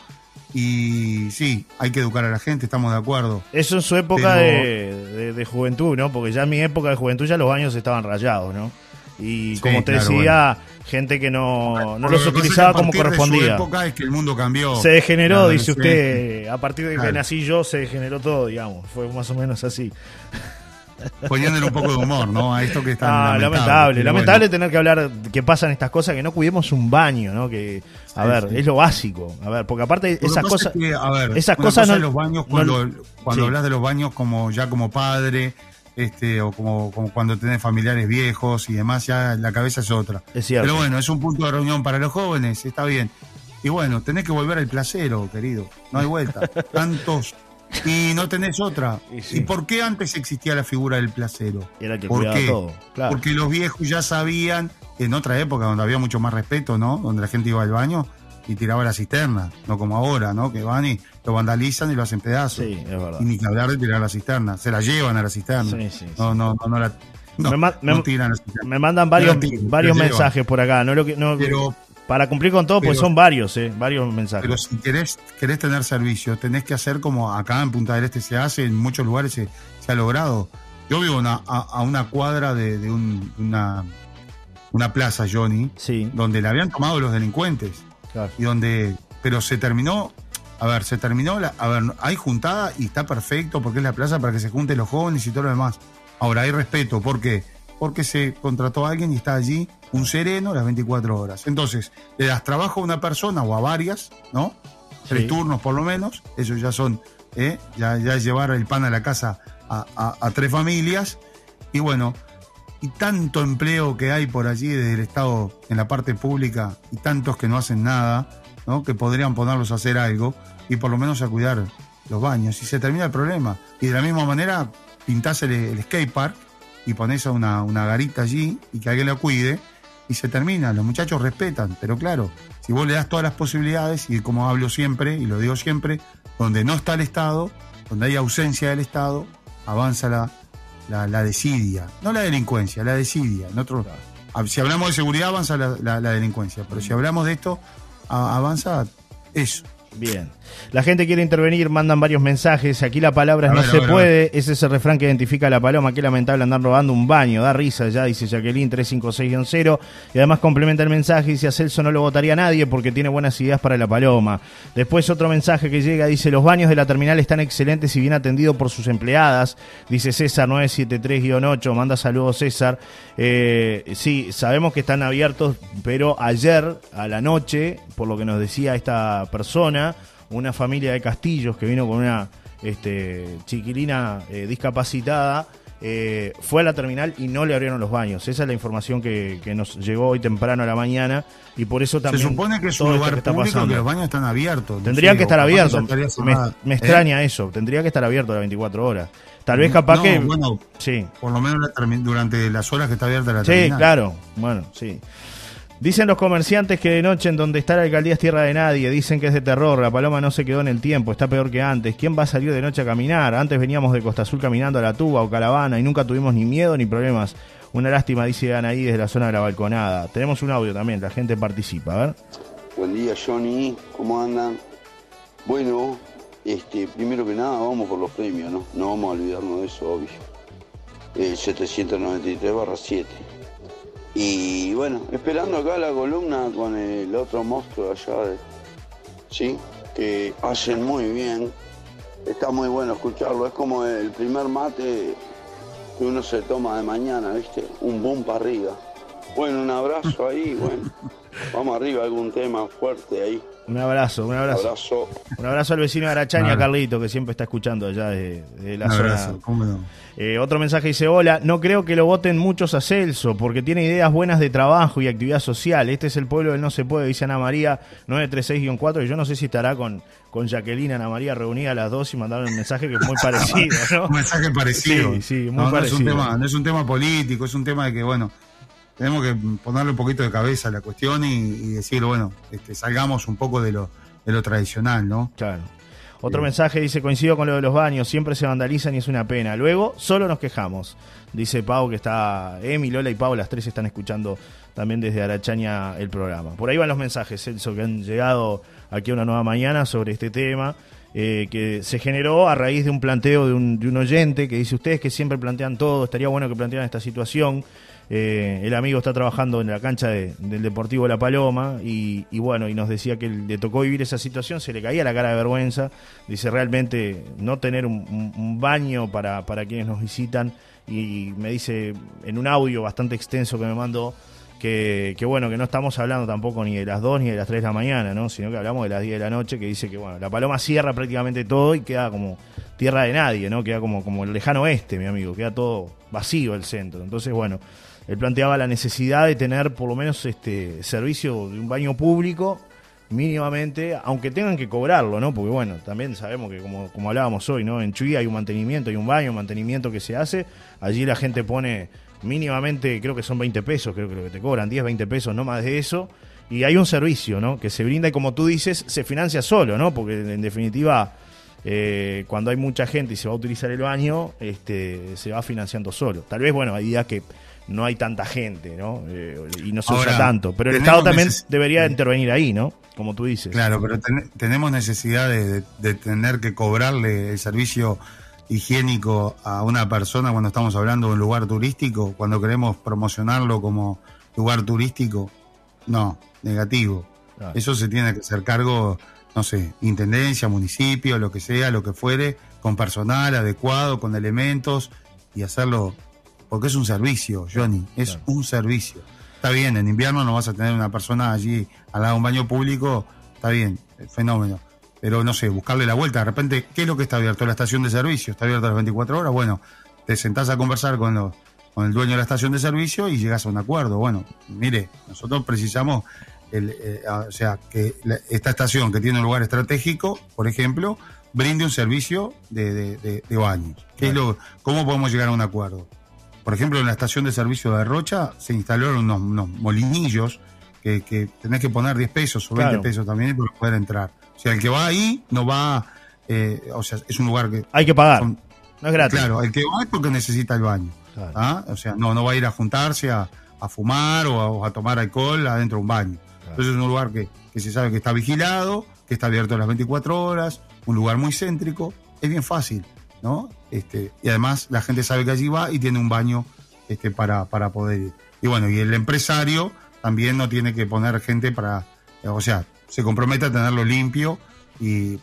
y sí, hay que educar a la gente, estamos de acuerdo. Eso en su época de, de, juventud, ¿no? Porque ya en mi época de juventud ya los baños estaban rayados, ¿no? Y como te decía, gente que no, no los utilizaba como correspondía. época es que el mundo cambió. Se degeneró, dice usted. A partir de que nací yo, se degeneró todo, digamos. Fue más o menos así. Poniéndole un poco de humor, ¿no? A esto que está. Ah, lamentable. Lamentable, tener que hablar que pasan estas cosas, que no cuidemos un baño, ¿no? Que, a ver, es lo básico. A ver, porque aparte esas cosas. esas cosas no. Los baños, cuando, cuando hablas de los baños como ya como padre este, o como, como, cuando tenés familiares viejos y demás, ya la cabeza es otra. Es cierto. Pero bueno, es un punto de reunión para los jóvenes, está bien. Y bueno, tenés que volver al placero, querido, no hay vuelta. Tantos. Y no tenés otra. ¿Y, por qué antes existía la figura del placero? Era que ¿Por qué? Todo, Porque los viejos ya sabían, en otra época donde había mucho más respeto, ¿no? Donde la gente iba al baño, y tiraba la cisterna, no como ahora, ¿no? Que van y lo vandalizan y lo hacen pedazos. Sí, es verdad. Y ni que hablar de tirar la cisterna, se la llevan a la cisterna. Sí, sí, no, no, no, no la no, me, tiran la cisterna. me mandan varios, varios mensajes por acá, no lo que no, pero, para cumplir con todo, pues son varios, eh, varios mensajes. Pero si querés, querés tener servicio, tenés que hacer como acá en Punta del Este se hace, en muchos lugares se, se ha logrado. Yo vivo a, a, una cuadra de, de un, una, una plaza, Johnny, sí. donde la habían tomado los delincuentes. Y donde, pero se terminó, a ver, se terminó, la, a ver, hay juntada y está perfecto porque es la plaza para que se junten los jóvenes y todo lo demás. Ahora, hay respeto, ¿por qué? Porque se contrató a alguien y está allí un sereno las 24 horas. Entonces, le das trabajo a una persona o a varias, ¿no? Tres turnos por lo menos, ellos ya son, ¿eh? ya, ya llevar el pan a la casa a, a tres familias. Y bueno, y tanto empleo que hay por allí desde el Estado en la parte pública y tantos que no hacen nada, ¿no? que podrían ponerlos a hacer algo y por lo menos a cuidar los baños y se termina el problema. Y de la misma manera pintás el, skate park y ponés una, una garita allí y que alguien la cuide y se termina. Los muchachos respetan, pero claro, si vos le das todas las posibilidades, y como hablo siempre, y lo digo siempre, donde no está el Estado, donde hay ausencia del Estado, avanza la, la, desidia. No la delincuencia, la desidia. si hablamos de seguridad, avanza la, delincuencia, pero si hablamos de esto, avanza eso. Bien. La gente quiere intervenir, mandan varios mensajes. Aquí la palabra es no se puede. Ese es el refrán que identifica a la paloma. Qué lamentable andar robando un baño. Da risa ya, dice Jacqueline 356-0. Y además complementa el mensaje. Dice a Celso no lo votaría nadie porque tiene buenas ideas para la paloma. Después otro mensaje que llega. Dice los baños de la terminal están excelentes y bien atendidos por sus empleadas. Dice César 973-8. Manda saludos César. Eh, sí, sabemos que están abiertos, pero ayer a la noche, por lo que nos decía esta persona, una familia de castillos que vino con una este, chiquilina eh, discapacitada. Eh, fue a la terminal y no le abrieron los baños. Esa es la información que, nos llegó hoy temprano a la mañana y por eso también. Se supone que es un lugar que público que los baños están abiertos. Tendrían que estar abiertos. Me, extraña ¿Eh? eso. Tendría que estar abierto las 24 horas. Tal vez capaz que. Bueno, sí. Por lo menos durante las horas que está abierta la terminal. Sí, claro. Bueno, sí. Dicen los comerciantes que de noche en donde está la alcaldía es tierra de nadie, dicen que es de terror, la paloma no se quedó en el tiempo, está peor que antes. ¿Quién va a salir de noche a caminar? Antes veníamos de Costa Azul caminando a la tuba o caravana y nunca tuvimos ni miedo ni problemas. Una lástima, dice Anaí desde la zona de la balconada. Tenemos un audio también, la gente participa, a ver. Buen día Johnny, ¿cómo andan? Bueno, este, primero que nada vamos por los premios, ¿no? No vamos a olvidarnos de eso, obvio. El 793 barra 7. Y bueno, esperando acá la columna con el otro monstruo allá, de, ¿sí? Que hacen muy bien. Está muy bueno escucharlo. Es como el primer mate que uno se toma de mañana, ¿viste? Un boom para arriba. Bueno, un abrazo ahí, bueno. Vamos arriba, algún tema fuerte ahí. Un abrazo, un abrazo. Un abrazo al vecino de Arachaña, Carlito, que siempre está escuchando allá de, la zona. Eh, otro mensaje dice, hola, no creo que lo voten muchos a Celso, porque tiene ideas buenas de trabajo y actividad social. Este es el pueblo del no se puede, dice Ana María 936-4, y yo no sé si estará con, con Jacqueline Ana María reunida a las dos y mandaron un mensaje que es muy parecido. un mensaje parecido. Sí, sí, muy parecido. es un tema, no es un tema político, es un tema de que, bueno tenemos que ponerle un poquito de cabeza a la cuestión y, decir, bueno, este, salgamos un poco de lo, de lo tradicional, ¿no? Claro. Otro mensaje dice, coincido con lo de los baños, siempre se vandalizan y es una pena. Luego, solo nos quejamos. Dice Pau que está, Emi, Lola y Pau, las tres están escuchando también desde Arachaña el programa. Por ahí van los mensajes, Celso, que han llegado aquí a una nueva mañana sobre este tema. Eh, que se generó a raíz de un planteo de un, de un oyente que dice ustedes que siempre plantean todo, estaría bueno que plantearan esta situación. Eh, el amigo está trabajando en la cancha del Deportivo La Paloma y, bueno, y nos decía que le tocó vivir esa situación, se le caía la cara de vergüenza, dice realmente no tener un, baño para, para quienes nos visitan y me dice en un audio bastante extenso que me mandó que, bueno, que no estamos hablando tampoco ni de las 2 ni de las 3 de la mañana, ¿no? sino que hablamos de las 10 de la noche, que dice que bueno, la paloma cierra prácticamente todo y queda como tierra de nadie, ¿no? Queda como, como el lejano oeste, mi amigo, queda todo vacío el centro. Entonces, bueno, él planteaba la necesidad de tener por lo menos este servicio de un baño público mínimamente, aunque tengan que cobrarlo, ¿no? Porque bueno, también sabemos que como, como hablábamos hoy, ¿no? En Chuy hay un mantenimiento, hay un baño, un mantenimiento que se hace, allí la gente pone mínimamente, creo que son 20 pesos, creo que lo que te cobran, 10, 20 pesos, no más de eso, y hay un servicio, ¿no? Que se brinda y como tú dices, se financia solo, ¿no? Porque en definitiva, eh, cuando hay mucha gente y se va a utilizar el baño, este, se va financiando solo. Tal vez, bueno, hay días que no hay tanta gente, ¿no? Eh, y no se usa tanto. Pero el Estado también debería intervenir ahí, ¿no? Como tú dices. Claro, pero tenemos necesidad de, tener que cobrarle el servicio higiénico a una persona cuando estamos hablando de un lugar turístico, cuando queremos promocionarlo como lugar turístico. No, negativo. Eso se tiene que hacer cargo, no sé, intendencia, municipio, lo que sea, lo que fuere, con personal adecuado, con elementos y hacerlo porque es un servicio, Johnny, es un servicio. Está bien, en invierno no vas a tener una persona allí al lado de un baño público, está bien, fenómeno. Pero no sé, buscarle la vuelta. De repente, ¿qué es lo que está abierto? La estación de servicio. ¿Está abierta las 24 horas? Bueno, te sentás a conversar con, con el dueño de la estación de servicio y llegas a un acuerdo. Bueno, mire, nosotros precisamos, el, eh, o sea, que esta estación que tiene un lugar estratégico, por ejemplo, brinde un servicio de, de, baños. ¿Qué es lo, ¿Cómo podemos llegar a un acuerdo? Por ejemplo, en la estación de servicio de Rocha se instalaron unos, molinillos que, tenés que poner 10 pesos o 20 pesos también para poder entrar. O sea, el que va ahí no va, eh, o sea, es un lugar que... Hay que pagar, no es gratis. Claro, el que va es porque necesita el baño. ¿ah? O sea, no, no va a ir a juntarse a, fumar o a, tomar alcohol adentro de un baño. Entonces es un lugar que, que se sabe que está vigilado, que está abierto las 24 horas, un lugar muy céntrico, es bien fácil, ¿no? Este, y además la gente sabe que allí va y tiene un baño este, para, para poder ir. Y bueno, y el empresario también no tiene que poner gente para, o sea, se compromete a tenerlo limpio y,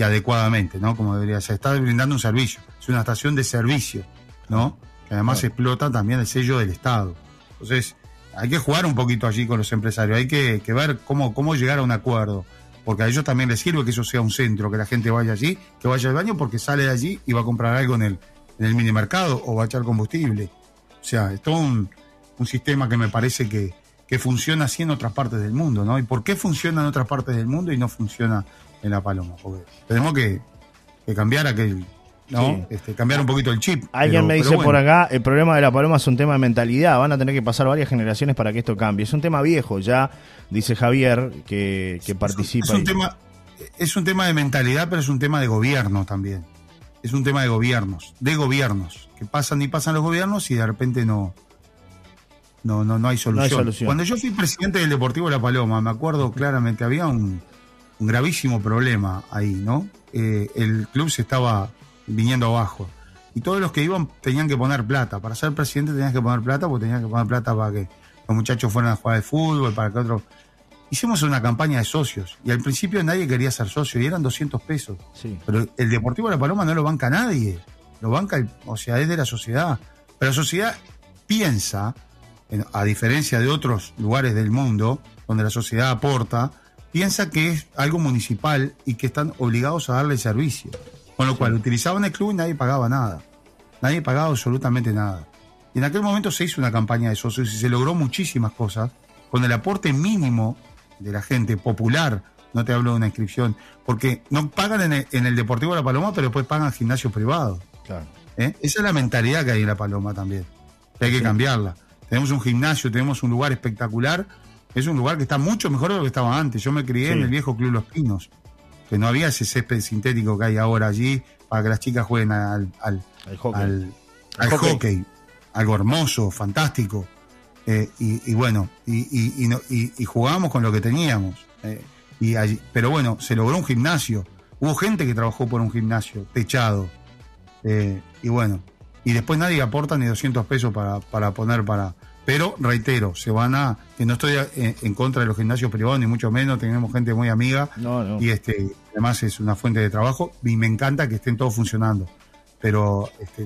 adecuadamente, ¿no? Como debería ser. Está brindando un servicio, es una estación de servicio, ¿no? Que además explota también el sello del Estado. Entonces, hay que jugar un poquito allí con los empresarios, hay que, que ver cómo, cómo llegar a un acuerdo porque a ellos también les sirve que eso sea un centro, que la gente vaya allí, que vaya al baño porque sale de allí y va a comprar algo en el, en el mini mercado o va a echar combustible. O sea, es todo un, sistema que me parece que, que, funciona así en otras partes del mundo, ¿no? ¿Y por qué funciona en otras partes del mundo y no funciona en La Paloma? Porque tenemos que, que cambiar aquel, ¿no? Este, cambiar un poquito el chip. Alguien me dice por acá, el problema de la paloma es un tema de mentalidad, van a tener que pasar varias generaciones para que esto cambie. Es un tema viejo, ya dice Javier que, participa. Es un, tema, es un tema de mentalidad, pero es un tema de gobierno también. Es un tema de gobiernos, de gobiernos, que pasan y pasan los gobiernos y de repente no, no, no, no, hay, solución. Cuando yo fui presidente del Deportivo La Paloma, me acuerdo claramente, había un, gravísimo problema ahí, ¿no? Eh, el club se estaba viniendo abajo. Y todos los que iban tenían que poner plata. Para ser presidente tenías que poner plata porque tenías que poner plata para que los muchachos fueran a jugar de fútbol, para que otros... Hicimos una campaña de socios y al principio nadie quería ser socio y eran 200 pesos. Sí. Pero el Deportivo de La Paloma no lo banca nadie. Lo banca, o sea, es de la sociedad. Pero la sociedad piensa, a diferencia de otros lugares del mundo donde la sociedad aporta, piensa que es algo municipal y que están obligados a darle servicio. Con lo cual utilizaban el club y nadie pagaba nada. Nadie pagaba absolutamente nada. Y en aquel momento se hizo una campaña de socios y se logró muchísimas cosas con el aporte mínimo de la gente popular. No te hablo de una inscripción, porque no pagan en el, Deportivo de La Paloma, pero después pagan gimnasio privado. Claro. ¿Eh? Esa es la mentalidad que hay en La Paloma también. hay que cambiarla. Tenemos un gimnasio, tenemos un lugar espectacular. Es un lugar que está mucho mejor de lo que estaba antes. Yo me crié en el viejo Club Los Pinos que no había ese césped sintético que hay ahora allí para que las chicas jueguen al, al, hockey. Algo hermoso, fantástico. Eh, y, bueno, y, y, jugábamos con lo que teníamos. Eh, y allí, pero bueno, se logró un gimnasio. Hubo gente que trabajó por un gimnasio techado. Eh, y bueno, y después nadie aporta ni 200 pesos para, para poner para, pero reitero, se van a, que no estoy en, contra de los gimnasios privados, ni mucho menos, tenemos gente muy amiga y este además es una fuente de trabajo y me encanta que estén todos funcionando. Pero, este,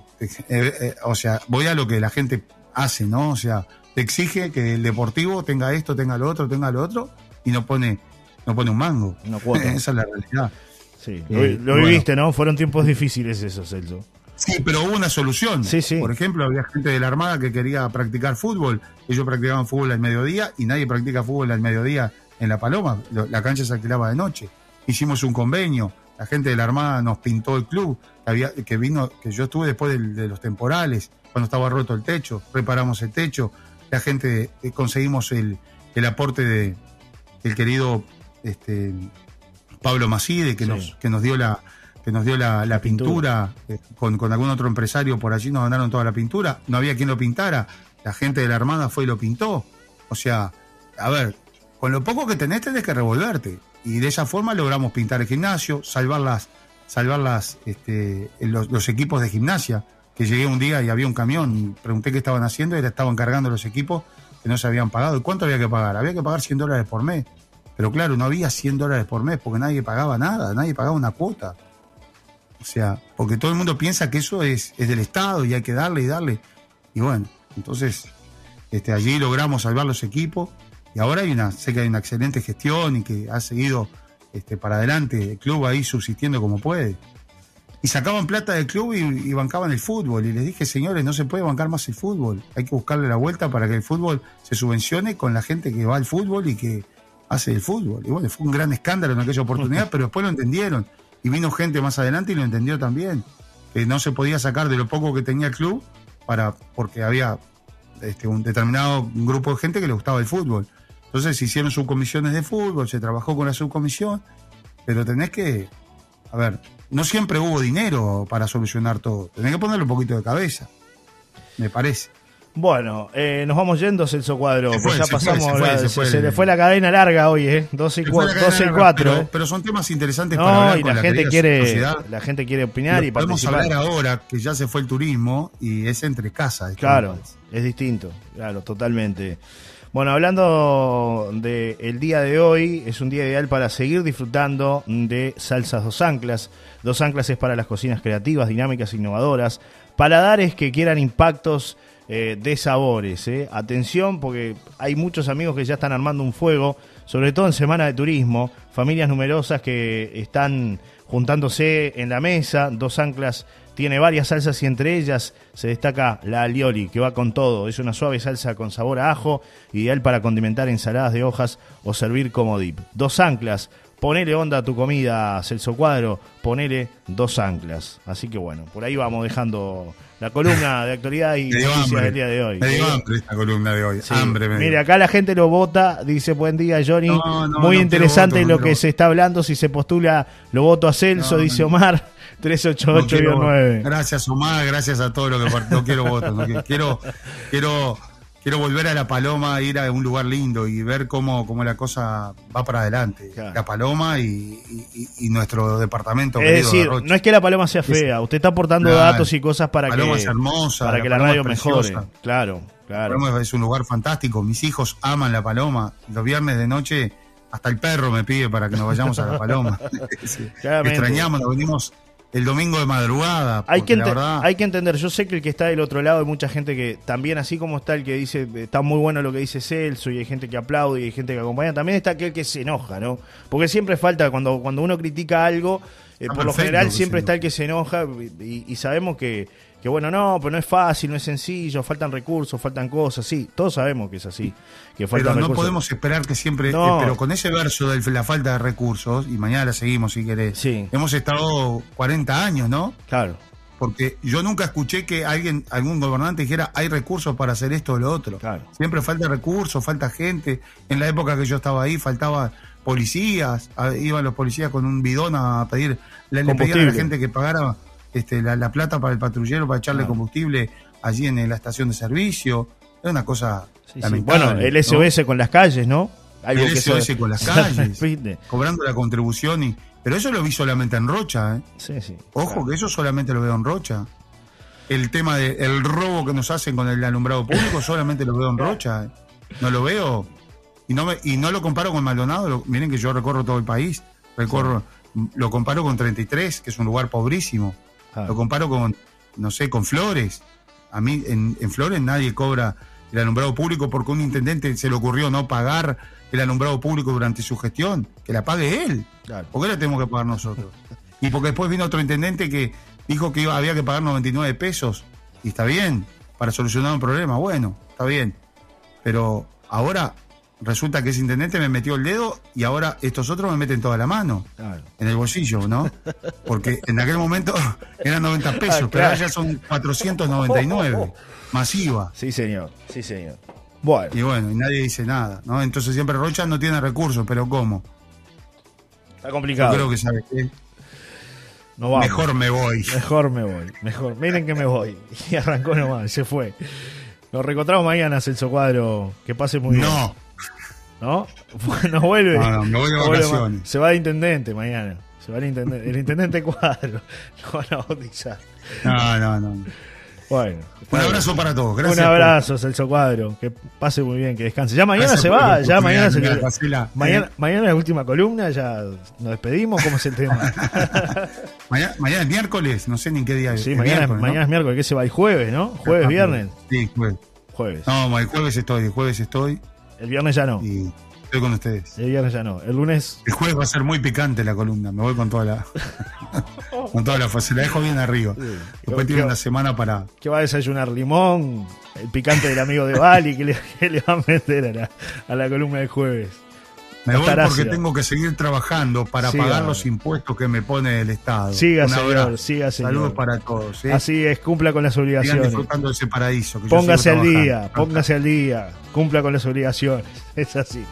eh, eh, o sea, voy a lo que la gente hace, ¿no? O sea, te exige que el deportivo tenga esto, tenga lo otro, tenga lo otro y no pone, no pone un mango. Esa es la realidad. Sí, eh, lo, viviste, ¿no? Fueron tiempos difíciles esos, Celso. Sí, pero hubo una solución. Sí, sí. Por ejemplo, había gente de la Armada que quería practicar fútbol. Ellos practicaban fútbol al mediodía y nadie practica fútbol al mediodía en La Paloma. La cancha se alquilaba de noche. Hicimos un convenio. La gente de la Armada nos pintó el club. Que, había, que vino, que yo estuve después de, los temporales, cuando estaba roto el techo. Reparamos el techo. La gente eh, conseguimos el, el aporte de el querido este, Pablo Macide, que, nos, que nos dio la, que nos dio la, pintura, eh, con, con, algún otro empresario por allí nos mandaron toda la pintura, no había quien lo pintara, la gente de la Armada fue y lo pintó. O sea, a ver, con lo poco que tenés tenés que revolverte. Y de esa forma logramos pintar el gimnasio, salvar las, salvar las, este, los, equipos de gimnasia. Que llegué un día y había un camión, y pregunté qué estaban haciendo y le estaban cargando los equipos que no se habían pagado. ¿Y cuánto había que pagar? Había que pagar 100 dólares por mes. Pero claro, no había 100 dólares por mes porque nadie pagaba nada, nadie pagaba una cuota. O sea, porque todo el mundo piensa que eso es, es del Estado y hay que darle y darle. Y bueno, entonces este, allí logramos salvar los equipos y ahora hay una, sé que hay una excelente gestión y que ha seguido este, para adelante el club ahí subsistiendo como puede. Y sacaban plata del club y, bancaban el fútbol. Y les dije, señores, no se puede bancar más el fútbol. Hay que buscarle la vuelta para que el fútbol se subvencione con la gente que va al fútbol y que hace el fútbol. Y bueno, fue un gran escándalo en aquella oportunidad, pero después lo entendieron. Y vino gente más adelante y lo entendió también, que no se podía sacar de lo poco que tenía el club para porque había este, un determinado grupo de gente que le gustaba el fútbol. Entonces se hicieron subcomisiones de fútbol, se trabajó con la subcomisión, pero tenés que, a ver, no siempre hubo dinero para solucionar todo, tenés que ponerle un poquito de cabeza, me parece. Bueno, eh, nos vamos yendo, Celso Cuadro. ya pasamos, se, le fue la cadena larga hoy, ¿eh? 12 y, 4. ¿eh? Pero, son temas interesantes para hablar y la, gente quiere, la gente quiere opinar y podemos hablar ahora que ya se fue el turismo y es entre casas. Claro, es distinto, claro, totalmente. Bueno, hablando del el día de hoy, es un día ideal para seguir disfrutando de salsas dos anclas. Dos anclas es para las cocinas creativas, dinámicas, innovadoras, paladares que quieran impactos eh, de sabores. Eh. Atención porque hay muchos amigos que ya están armando un fuego, sobre todo en Semana de Turismo, familias numerosas que están juntándose en la mesa, dos anclas tiene varias salsas y entre ellas se destaca la alioli, que va con todo. Es una suave salsa con sabor a ajo, ideal para condimentar ensaladas de hojas o servir como dip. Dos anclas, ponele onda a tu comida, Celso Cuadro, ponele dos anclas. Así que bueno, por ahí vamos dejando la columna de actualidad y noticias del día de hoy. Me dio hambre esta columna de hoy. Hambre Mire, acá la gente lo vota, dice buen día Johnny. Muy interesante lo que se está hablando. Si se postula, lo voto a Celso, dice Omar. 388-9. Gracias Omar, gracias a todo lo que no quiero votos. quiero, quiero quiero volver a La Paloma, ir a un lugar lindo y ver cómo, cómo la cosa va para adelante. La Paloma y, nuestro departamento. Es decir, no es que La Paloma sea fea, usted está aportando datos y cosas para que, es hermosa, para que la radio mejore. Claro, claro. La es un lugar fantástico, mis hijos aman La Paloma. Los viernes de noche hasta el perro me pide para que nos vayamos a La Paloma. Extrañamos, nos venimos el domingo de madrugada. Hay que, hay que entender, yo sé que el que está del otro lado hay mucha gente que también, así como está el que dice, está muy bueno lo que dice Celso y hay gente que aplaude y hay gente que acompaña, también está aquel que se enoja, ¿no? Porque siempre falta, cuando, cuando uno critica algo, eh, por lo general siempre está el que se enoja y sabemos que que bueno, no, pero no es fácil, no es sencillo, faltan recursos, faltan cosas, sí, todos sabemos que es así. Que pero no podemos esperar que siempre, eh, pero con ese verso de la falta de recursos, y mañana la seguimos si querés, hemos estado 40 años, ¿no? Claro. Porque yo nunca escuché que alguien, algún gobernante dijera hay recursos para hacer esto o lo otro. Claro. Siempre falta recursos, falta gente. En la época que yo estaba ahí faltaba policías, iban los policías con un bidón a pedir, le pedían a la gente que pagara este, la, plata para el patrullero para echarle combustible allí en, la estación de servicio. Es una cosa Bueno, el SOS con las calles, ¿no? Algo el SOS con las calles, cobrando la contribución. y Pero eso lo vi solamente en Rocha. ¿eh? Ojo que eso solamente lo veo en Rocha. El tema del robo que nos hacen con el alumbrado público solamente lo veo en Rocha. ¿eh? No lo veo. Y no, me, y no lo comparo con Maldonado. miren que yo recorro todo el país. Recorro, Lo comparo con 33, que es un lugar pobrísimo. Lo comparo con, no sé, con Flores. A mí en, Flores nadie cobra el alumbrado público porque un intendente se le ocurrió no pagar el alumbrado público durante su gestión. Que la pague él. ¿Por qué la tenemos que pagar nosotros? Y porque después vino otro intendente que dijo que había que pagar 99 pesos. Y está bien, para solucionar un problema. Bueno, está bien. Pero ahora resulta que ese intendente me metió el dedo y ahora estos otros me meten toda la mano en el bolsillo, ¿no? Porque en aquel momento eran 90 pesos, ah, pero ahora ya son 499, masiva. Sí, señor, sí, señor. Bueno. Y bueno, y nadie dice nada, ¿no? Entonces siempre Rocha no tiene recursos, pero ¿cómo? Está complicado. Yo creo que sabe qué. No Mejor me voy. Mejor me voy. Mejor. Miren que me voy. Y arrancó nomás, se fue. Nos reencontramos mañana, Celso Cuadro. Que pase muy bien. No. ¿No? Bueno, vuelve. No, no, voy de vacaciones. Se va de intendente mañana. Se va el intendente. El intendente cuadro. Lo van a bautizar. No, no, no. Bueno. Un abrazo para todos. Gracias. Un abrazo, Celso Cuadro. Que pase muy bien, que descanse. Ya mañana se va. Ya mañana se mañana, mañana es la última columna. Ya nos despedimos. ¿Cómo es el tema? mañana, mañana, es miércoles. No sé ni en qué día es. Sí, mañana, mañana es miércoles. ¿Qué se va? ¿El jueves, no? ¿Jueves, viernes? Sí, jueves. Jueves. No, el jueves estoy. El jueves estoy. El viernes ya no. Y estoy con ustedes. El viernes ya no. El lunes. El jueves va a ser muy picante la columna. Me voy con toda la. con toda la fuerza. La dejo bien arriba. Después tiene una semana para. ¿Qué va a desayunar? ¿Limón? ¿El picante del amigo de Bali? que le, va a meter a la, a la columna del jueves? Me voy porque tengo que seguir trabajando para pagar los impuestos que me pone el Estado. Siga, señor, siga, señor. Saludos para todos. ¿eh? Así es, cumpla con las obligaciones. Sigan disfrutando de ese paraíso. póngase al día, póngase al día, cumpla con las obligaciones. Es así.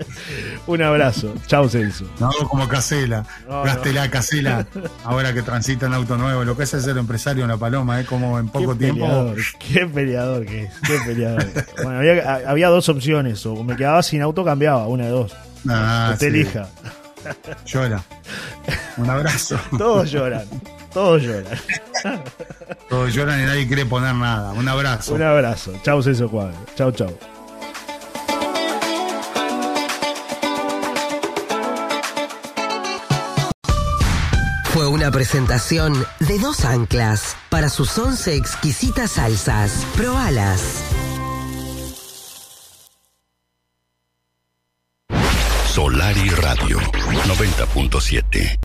Un abrazo. Chao, Celso. No como Casela. No, Gastela, Casela. Ahora que transita en auto nuevo. Lo que es ser empresario en La Paloma, ¿eh? como en poco tiempo. qué peleador que es. Qué peleador. bueno, había, había dos opciones. O me quedaba sin auto, cambiaba. Una de dos. Ah, Usted elija. Llora. Un abrazo. Todos lloran. Todos lloran. Todos lloran y nadie quiere poner nada. Un abrazo. Un abrazo. Chau, Celso Cuadro. Chau, chau. Fue una presentación de dos anclas para sus once exquisitas salsas. Probalas. 90.7